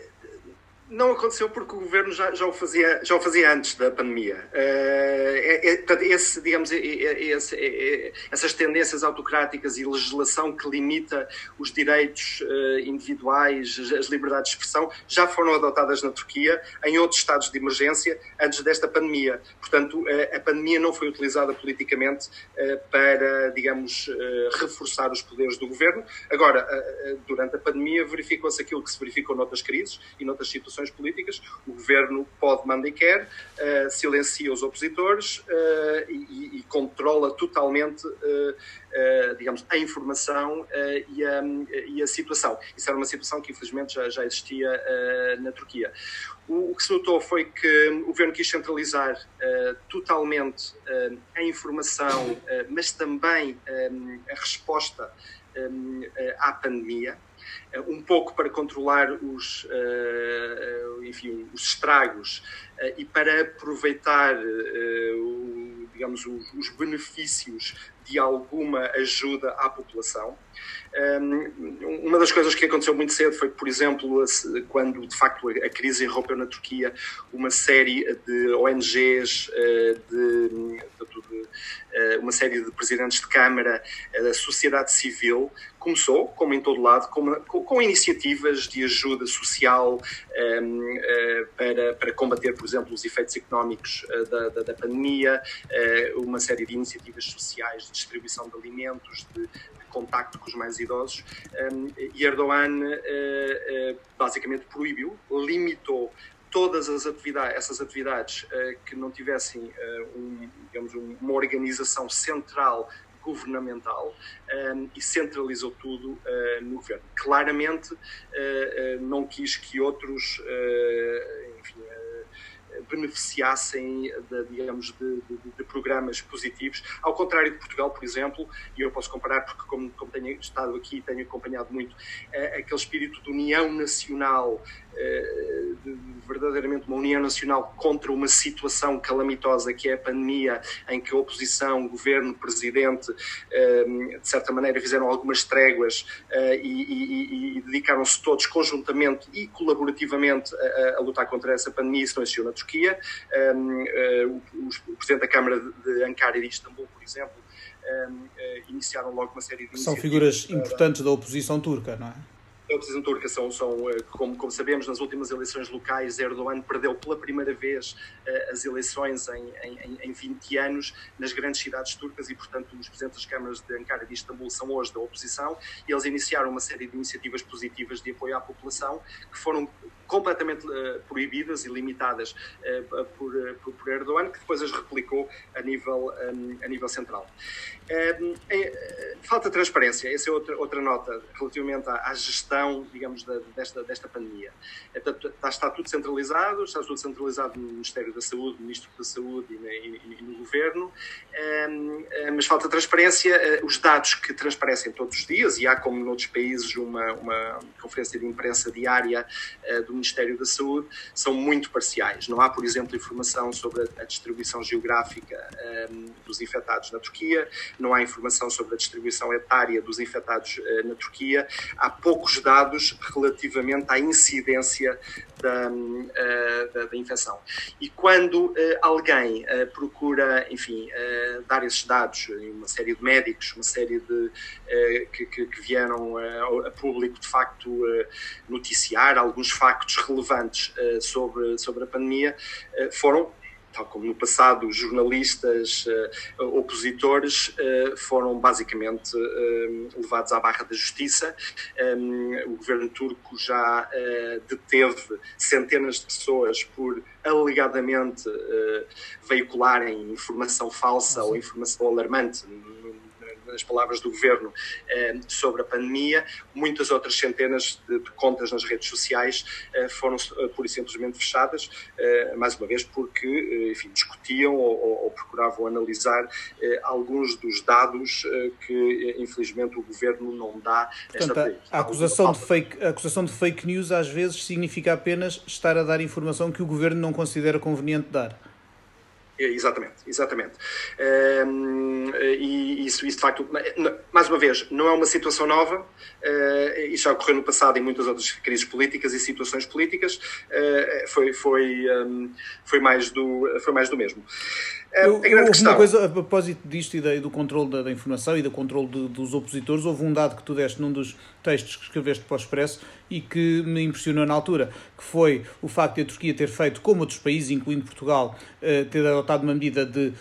não aconteceu porque o governo já, já, o, fazia, já o fazia antes da pandemia. Uh, é, é, digamos, é, esse, essas tendências autocráticas e legislação que limita os direitos uh, individuais, as liberdades de expressão, já foram adotadas na Turquia, em outros estados de emergência, antes desta pandemia. Portanto, uh, a pandemia não foi utilizada politicamente para, digamos, reforçar os poderes do governo. Agora, durante a pandemia, verificou-se aquilo que se verificou noutras crises e noutras situações políticas, o governo pode, manda e quer, uh, silencia os opositores uh, e, e, controla totalmente, uh, digamos, a informação e a, e, a, situação. Isso era uma situação que, infelizmente, já, já existia na Turquia. O, o, que se notou foi que o governo quis centralizar totalmente a informação, mas também a resposta à pandemia um pouco para controlar os, eh, enfim, os estragos eh, e para aproveitar digamos, os benefícios de alguma ajuda à população. Uma das coisas que aconteceu muito cedo foi, por exemplo, quando de facto a crise irrompeu na Turquia, uma série de ONGs, uma série de presidentes de Câmara, da sociedade civil, começou, como em todo lado, com, com, iniciativas de ajuda social um, uh, para, para combater, por exemplo, os efeitos económicos uh, da, da, da, pandemia, uh, uma série de iniciativas sociais de distribuição de alimentos, de, de contacto com os mais idosos. Um, e Erdogan basicamente proibiu, limitou todas as atividades, essas atividades uh, que não tivessem uh, um, digamos, uma organização central governamental um, e centralizou tudo uh, no governo. Claramente uh, uh, não quis que outros enfim, beneficiassem de, digamos, de, de, de, programas positivos, ao contrário de Portugal, por exemplo, e eu posso comparar porque como, como tenho estado aqui tenho acompanhado muito aquele espírito de união nacional eh, verdadeiramente uma união nacional contra uma situação calamitosa que é a pandemia, em que a oposição, governo, presidente, eh, de certa maneira fizeram algumas tréguas eh, e, e, e dedicaram-se todos conjuntamente e colaborativamente a, a, lutar contra essa pandemia. Isso não existiu na Turquia. O, o Presidente da Câmara de Ankara e de Istambul, por exemplo, iniciaram logo uma série de São figuras importantes da oposição turca, não é? A oposição turca são, são eh, como, como, sabemos, nas últimas eleições locais, Erdogan perdeu pela primeira vez uh, as eleições em, em, em 20 anos nas grandes cidades turcas e, portanto, os presidentes das câmaras de Ankara e de Istambul são hoje da oposição. E eles iniciaram uma série de iniciativas positivas de apoio à população que foram completamente uh, proibidas e limitadas uh, por, uh, por, Erdogan, que depois as replicou a nível, um, a nível central. Um, é, falta transparência, essa é outra, outra nota relativamente à, à gestão, digamos, da, desta, desta pandemia. Está, está, tudo centralizado, está tudo centralizado no Ministério da Saúde, no Ministro da Saúde e, e, e no Governo, um, mas falta transparência. Os dados que transparecem todos os dias, e há, como noutros países, uma, uma conferência de imprensa diária do Ministério da Saúde são muito parciais. Não há, por exemplo, informação sobre a distribuição geográfica um, dos infectados na Turquia, não há informação sobre a distribuição etária dos infectados uh, na Turquia, há poucos dados relativamente à incidência da, uh, da, da infecção. E quando uh, alguém procura, enfim, dar esses dados, uma série de médicos, uma série de que, que, que, vieram a público de facto noticiar alguns factos relevantes uh, sobre, sobre a pandemia uh, foram tal como no passado, jornalistas uh, opositores uh, foram basicamente uh, levados à barra da justiça. Um, o governo turco já deteve centenas de pessoas por alegadamente veicularem informação falsa ou informação alarmante nas palavras do governo, eh, sobre a pandemia. Muitas outras centenas de, contas nas redes sociais eh, foram eh, pura e simplesmente fechadas, mais uma vez porque, enfim, discutiam ou, ou procuravam analisar alguns dos dados que, infelizmente, o governo não dá. Portanto, a, a, acusação de fake, a acusação de fake news às vezes significa apenas estar a dar informação que o governo não considera conveniente dar. Exatamente, exatamente. Um, e isso, isso, de facto, mais uma vez, não é uma situação nova, uh, isso já ocorreu no passado em muitas outras crises políticas e situações políticas, uh, foi, foi, um, foi, mais do, foi mais do mesmo. Uh, houve questão... uma coisa a propósito disto e do controle da, da, informação e do controle de, dos opositores, houve um dado que tu deste num dos textos que escreveste para o Expresso e que me impressionou na altura, que foi o facto de a Turquia ter feito, como outros países, incluindo Portugal, ter adotado uma medida de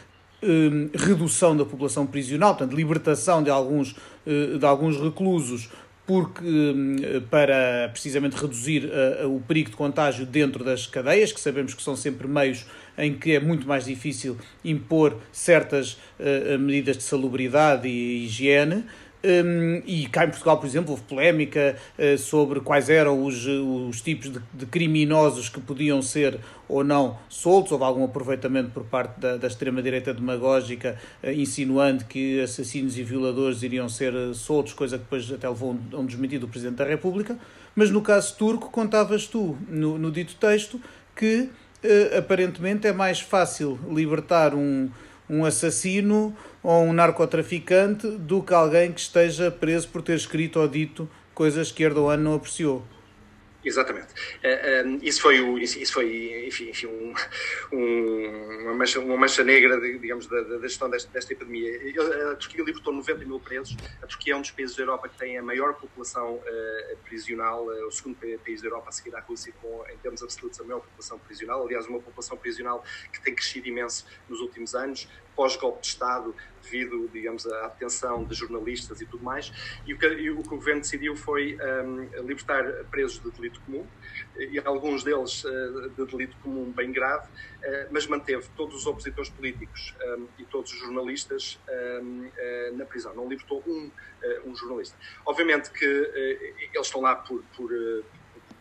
um, redução da população prisional, portanto, libertação de alguns, uh, de alguns reclusos, porque um, para precisamente reduzir uh, o perigo de contágio dentro das cadeias, que sabemos que são sempre meios em que é muito mais difícil impor certas uh, medidas de salubridade e higiene. Um, e cá em Portugal, por exemplo, houve polémica uh, sobre quais eram os, os tipos de, de, criminosos que podiam ser ou não soltos. Houve algum aproveitamento por parte da, da extrema-direita demagógica, uh, insinuando que assassinos e violadores iriam ser uh, soltos, coisa que depois até levou a um desmentido do Presidente da República. Mas no caso turco, contavas tu, no, no dito texto, que aparentemente é mais fácil libertar um um assassino ou um narcotraficante do que alguém que esteja preso por ter escrito ou dito coisas que Erdogan não apreciou. Exatamente. Uh, isso foi, o, isso, foi enfim, um, uma, mancha, uma mancha negra, digamos, da, da gestão desta, desta epidemia. A Turquia libertou 90 mil presos. A Turquia é um dos países da Europa que tem a maior população uh, prisional, uh, o segundo país da Europa a seguir à Rússia, com, em termos absolutos, a maior população prisional. Aliás, uma população prisional que tem crescido imenso nos últimos anos pós-golpe de Estado, devido, digamos, à detenção de jornalistas e tudo mais. E o que, e o, que o governo decidiu foi um, libertar presos de delito comum, e alguns deles uh, de delito comum bem grave, uh, mas manteve todos os opositores políticos um, e todos os jornalistas um, uh, eh, na prisão. Não libertou um, um jornalista. Obviamente que eles estão lá por, por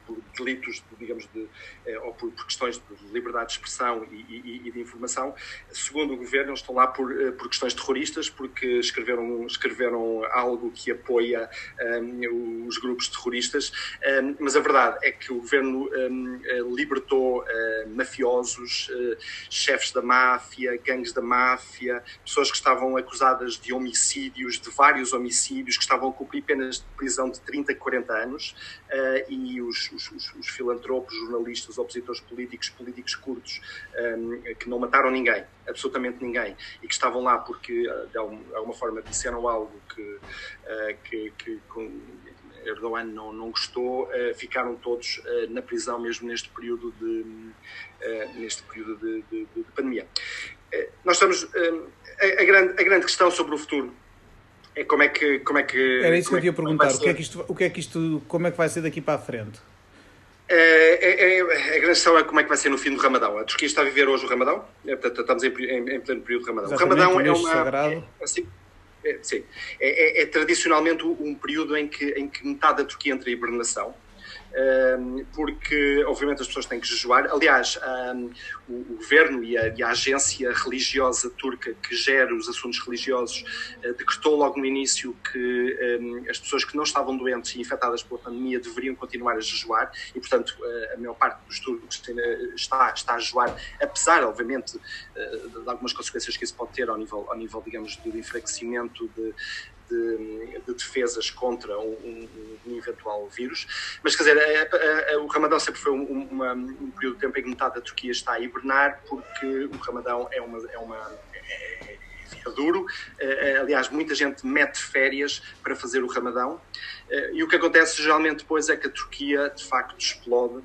por delitos, digamos, de, eh, ou por, questões de liberdade de expressão e, e, e, de informação. Segundo o governo, eles estão lá por, eh, por questões terroristas, porque escreveram, escreveram algo que apoia um, ehm, os grupos terroristas. Um, ehm, mas a verdade é que o governo um, ehm, eh, libertou mafiosos, chefes da máfia, gangues da máfia, pessoas que estavam acusadas de homicídios, de vários homicídios, que estavam a cumprir penas de prisão de 30, 40 anos, uh, e os, os, os, os filantropos, jornalistas, opositores políticos, políticos curtos, um, que não mataram ninguém, absolutamente ninguém, e que estavam lá porque, ah, de alguma forma, disseram algo que, uh, que, que com, Erdogan não, não gostou, uh, ficaram todos uh, na prisão mesmo neste período de, uh, neste período de, de, de pandemia. nós estamos. A, a, grande, a grande questão sobre o futuro é como é que. Como é que Era isso que eu é ia perguntar. O que, é que isto, o que é que isto. Como é que vai ser daqui para a frente? É, é, é, a grande questão é como é que vai ser no fim do Ramadão. A Turquia está a viver hoje o Ramadão, é, portanto, estamos em, em, em pleno período do Ramadão. Exatamente, o Ramadão é uma. Sagrado. É, assim, sim, é, tradicionalmente um período em que, em que metade da Turquia entra em hibernação porque obviamente as pessoas têm que jejuar. Aliás, o, governo e a, agência religiosa turca que gera os assuntos religiosos ah, decretou logo no início que as pessoas que não estavam doentes e infectadas pela pandemia deveriam continuar a jejuar e, portanto, ah, a maior parte dos turcos está, está a jejuar, apesar, obviamente, de algumas consequências que isso pode ter ao nível, ao nível digamos, do enfraquecimento de, de, de defesas contra um, um, eventual vírus. Mas, quer dizer, a, a, a, o Ramadão sempre foi um, uma, um período de tempo em que metade da Turquia está a hibernar, porque o Ramadão é uma. É uma é, é duro. Uh, aliás, muita gente mete férias para fazer o Ramadão. Uh, e o que acontece geralmente depois é que a Turquia de facto explode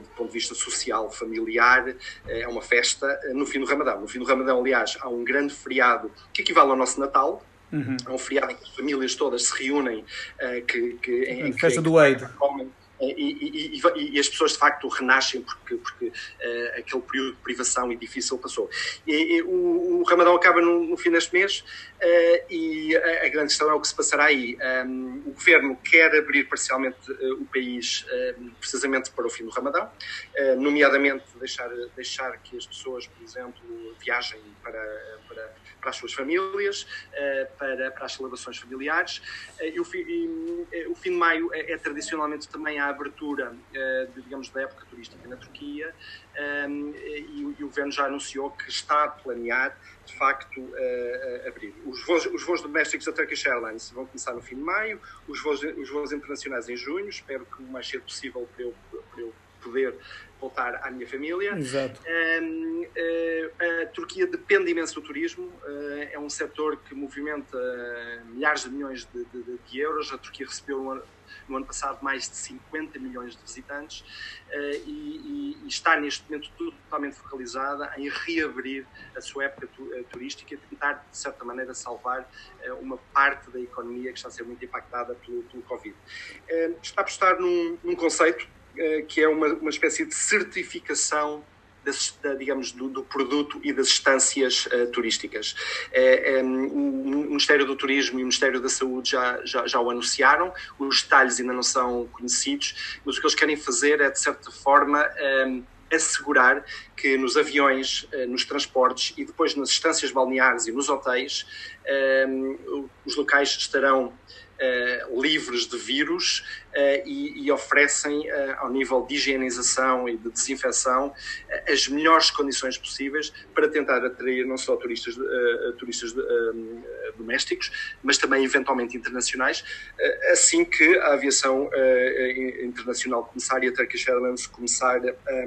do ponto de vista social, familiar, é uma festa no fim do Ramadão. No fim do Ramadão, aliás, há um grande feriado que equivale ao nosso Natal, Uhum. É um feriado em que as famílias todas se reúnem, uh, que, que, em, festa que, do Eid. E, e, e, e, as pessoas de facto renascem porque, porque uh, aquele período de privação e difícil passou. E, o, o, Ramadão acaba no, no fim deste mês uh, e a, a, grande questão é o que se passará aí. Um, o governo quer abrir parcialmente uh, o país precisamente para o fim do Ramadão, nomeadamente deixar, deixar que as pessoas, por exemplo, viajem para, para para as suas famílias, eh, para, para as celebrações familiares. Eh, e o, fim, e eh, o fim de maio é, é, tradicionalmente também a abertura, de, digamos, da época turística na Turquia, e, e o governo já anunciou que está a planear de facto uh, abrir. Os voos, os voos domésticos da Turkish Airlines vão começar no fim de maio, os voos, os voos internacionais em junho, espero que o mais cedo possível para eu, para eu poder voltar à minha família. Exato. Um, eh, a Turquia depende imenso do turismo, uh, é um setor que movimenta milhares de milhões de, de, de euros. A Turquia recebeu no ano, no ano, passado mais de 50 milhões de visitantes e, e, está neste momento totalmente focalizada em reabrir a sua época tu, turística e tentar, de certa maneira, salvar uma parte da economia que está a ser muito impactada pelo, pelo Covid. está a apostar num, num conceito eh, que é uma, uma espécie de certificação da, digamos, do, do, produto e das estâncias uh, turísticas. Uh, um, o Ministério do Turismo e o Ministério da Saúde já, já, já, o anunciaram, os detalhes ainda não são conhecidos, mas o que eles querem fazer é, de certa forma, um, assegurar que nos aviões, nos transportes e depois nas estâncias balneares e nos hotéis, um, os locais estarão uh, livres de vírus uh, e, e, oferecem, uh, ao nível de higienização e de desinfecção, as melhores condições possíveis para tentar atrair não só turistas, turistas domésticos, mas também eventualmente internacionais, assim que a aviação internacional começar e a Turkish Airlines começar a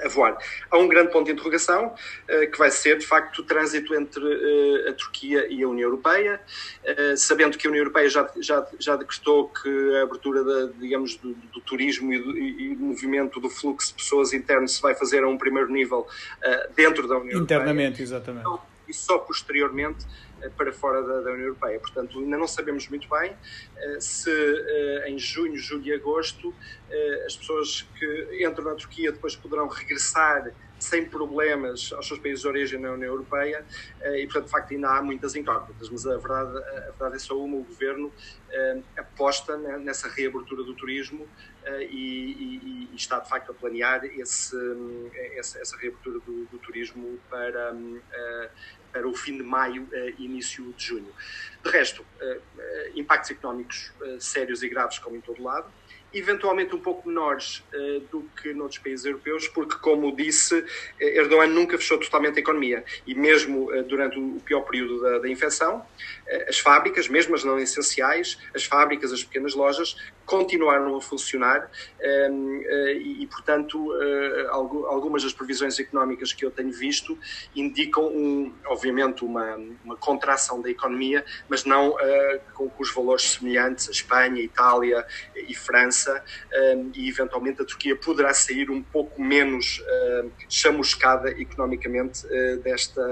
a voar. Há um grande ponto de interrogação, uh, que vai ser, de facto, o trânsito entre uh, a Turquia e a União Europeia, uh, sabendo que a União Europeia já, já, já decretou que a abertura, da, digamos, do, do turismo e do, e do, movimento do fluxo de pessoas interno se vai fazer a um primeiro nível dentro da União Internamente, Europeia. exatamente. Então, e só posteriormente para fora da, da, União Europeia. Portanto, ainda não sabemos muito bem se em junho, julho e agosto as pessoas que entram na Turquia depois poderão regressar sem problemas aos seus países de origem na União Europeia e, portanto, de facto, ainda há muitas incógnitas, mas a verdade, a verdade é só uma, o Governo aposta nessa reabertura do turismo e, e, e, está, de facto, a planear esse, essa, essa reabertura do, do turismo para para o fim de maio, eh, início de junho. De resto, eh, eh, impactos económicos sérios e graves, como em todo lado, eventualmente um pouco menores uh, do que noutros países europeus, porque, como disse, Erdogan nunca fechou totalmente a economia e mesmo uh, durante o pior período da, da infecção, as fábricas, mesmo as não essenciais, as fábricas, as pequenas lojas, continuaram a funcionar ehm, eh, e, portanto, eh, algumas das previsões económicas que eu tenho visto indicam, um, obviamente, uma, uma contração da economia, mas não eh, com, os valores semelhantes a Espanha, Itália e França, ehm, e eventualmente a Turquia poderá sair um pouco menos chamuscada economicamente desta,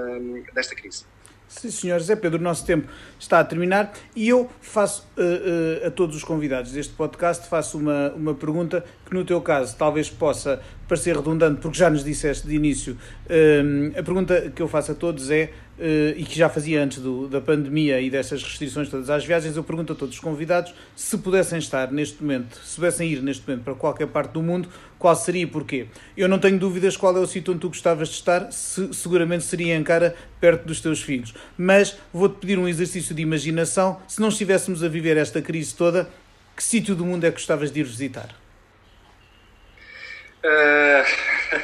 desta crise. Sim, senhores, é Pedro, o nosso tempo está a terminar e eu faço uh, uh, a todos os convidados deste podcast faço uma, uma pergunta que no teu caso talvez possa parecer redundante porque já nos disseste de início. Uh, a pergunta que eu faço a todos é Uh, e que já fazia antes do, da pandemia e dessas restrições todas às viagens, eu pergunto a todos os convidados se pudessem estar neste momento, se pudessem ir neste momento para qualquer parte do mundo, qual seria e porquê? Eu não tenho dúvidas qual é o sítio onde tu gostavas de estar, se, seguramente seria em Ankara, perto dos teus filhos. Mas vou-te pedir um exercício de imaginação, se não estivéssemos a viver esta crise toda, que sítio do mundo é que gostavas de ir visitar? Uh...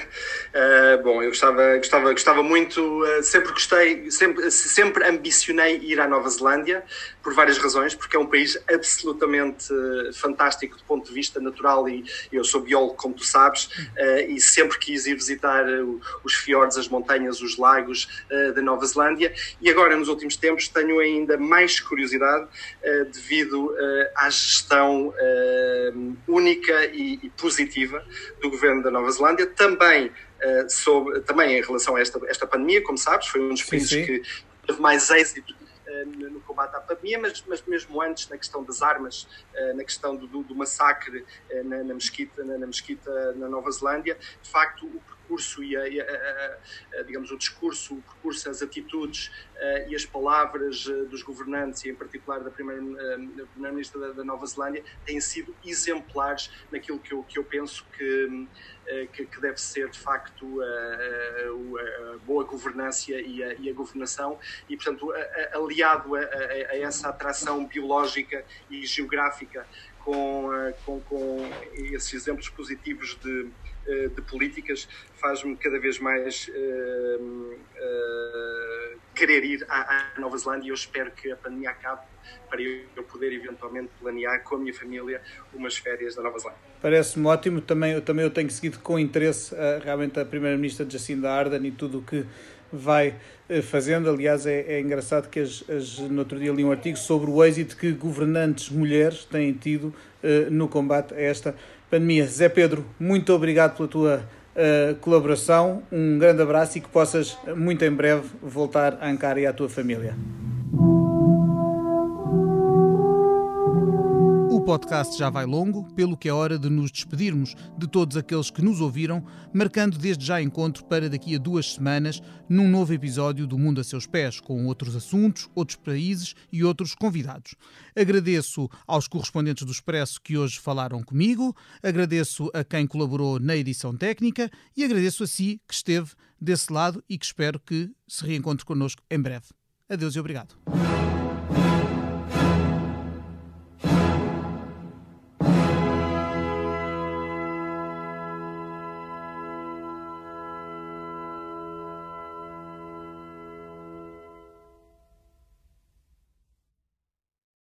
Uh, bom, eu gostava, gostava, gostava muito, uh, sempre gostei, sempre, sempre ambicionei ir à Nova Zelândia, por várias razões, porque é um país absolutamente uh, fantástico do ponto de vista natural e eu sou biólogo, como tu sabes, e sempre quis ir visitar os fiordes, as montanhas, os lagos da Nova Zelândia e agora, nos últimos tempos, tenho ainda mais curiosidade devido à gestão única e, positiva do governo da Nova Zelândia, também sobre, também em relação a esta, esta pandemia, como sabes, foi um dos países sim, sim. que teve mais êxito no combate à pandemia, mas, mas mesmo antes na questão das armas, uh, na questão do, do, massacre na, na, mesquita, na, na, mesquita na Nova Zelândia, de facto o percurso e, a, a, a, digamos o discurso, o percurso, as atitudes e as palavras dos governantes e em particular da primeira-ministra da, da, Nova Zelândia têm sido exemplares naquilo que eu, que eu penso que eh, que, que, deve ser de facto a, boa governança e a, e governação. E portanto aliado a, essa atração biológica e geográfica com, eh, com, com esses exemplos positivos de, eh, de políticas faz-me cada vez mais uh, uh, querer ir à, à, Nova Zelândia e eu espero que a pandemia acabe para eu poder eventualmente planear com a minha família umas férias na Nova Zelândia. Parece-me ótimo, também eu, também eu tenho seguido com interesse realmente a Primeira-Ministra Jacinda Ardern e tudo o que vai fazendo. Aliás, é, é engraçado que as, as, no outro dia li um artigo sobre o êxito que governantes mulheres têm tido no combate a esta pandemia. Zé Pedro, muito obrigado pela tua uh, colaboração. Um grande abraço e que possas muito em breve voltar a Ankara e à tua família. Podcast já vai longo, pelo que é hora de nos despedirmos de todos aqueles que nos ouviram, marcando desde já encontro para daqui a duas semanas num novo episódio do Mundo a Seus Pés, com outros assuntos, outros países e outros convidados. Agradeço aos correspondentes do Expresso que hoje falaram comigo, agradeço a quem colaborou na edição técnica e agradeço a si que esteve desse lado e que espero que se reencontre connosco em breve. Adeus e obrigado.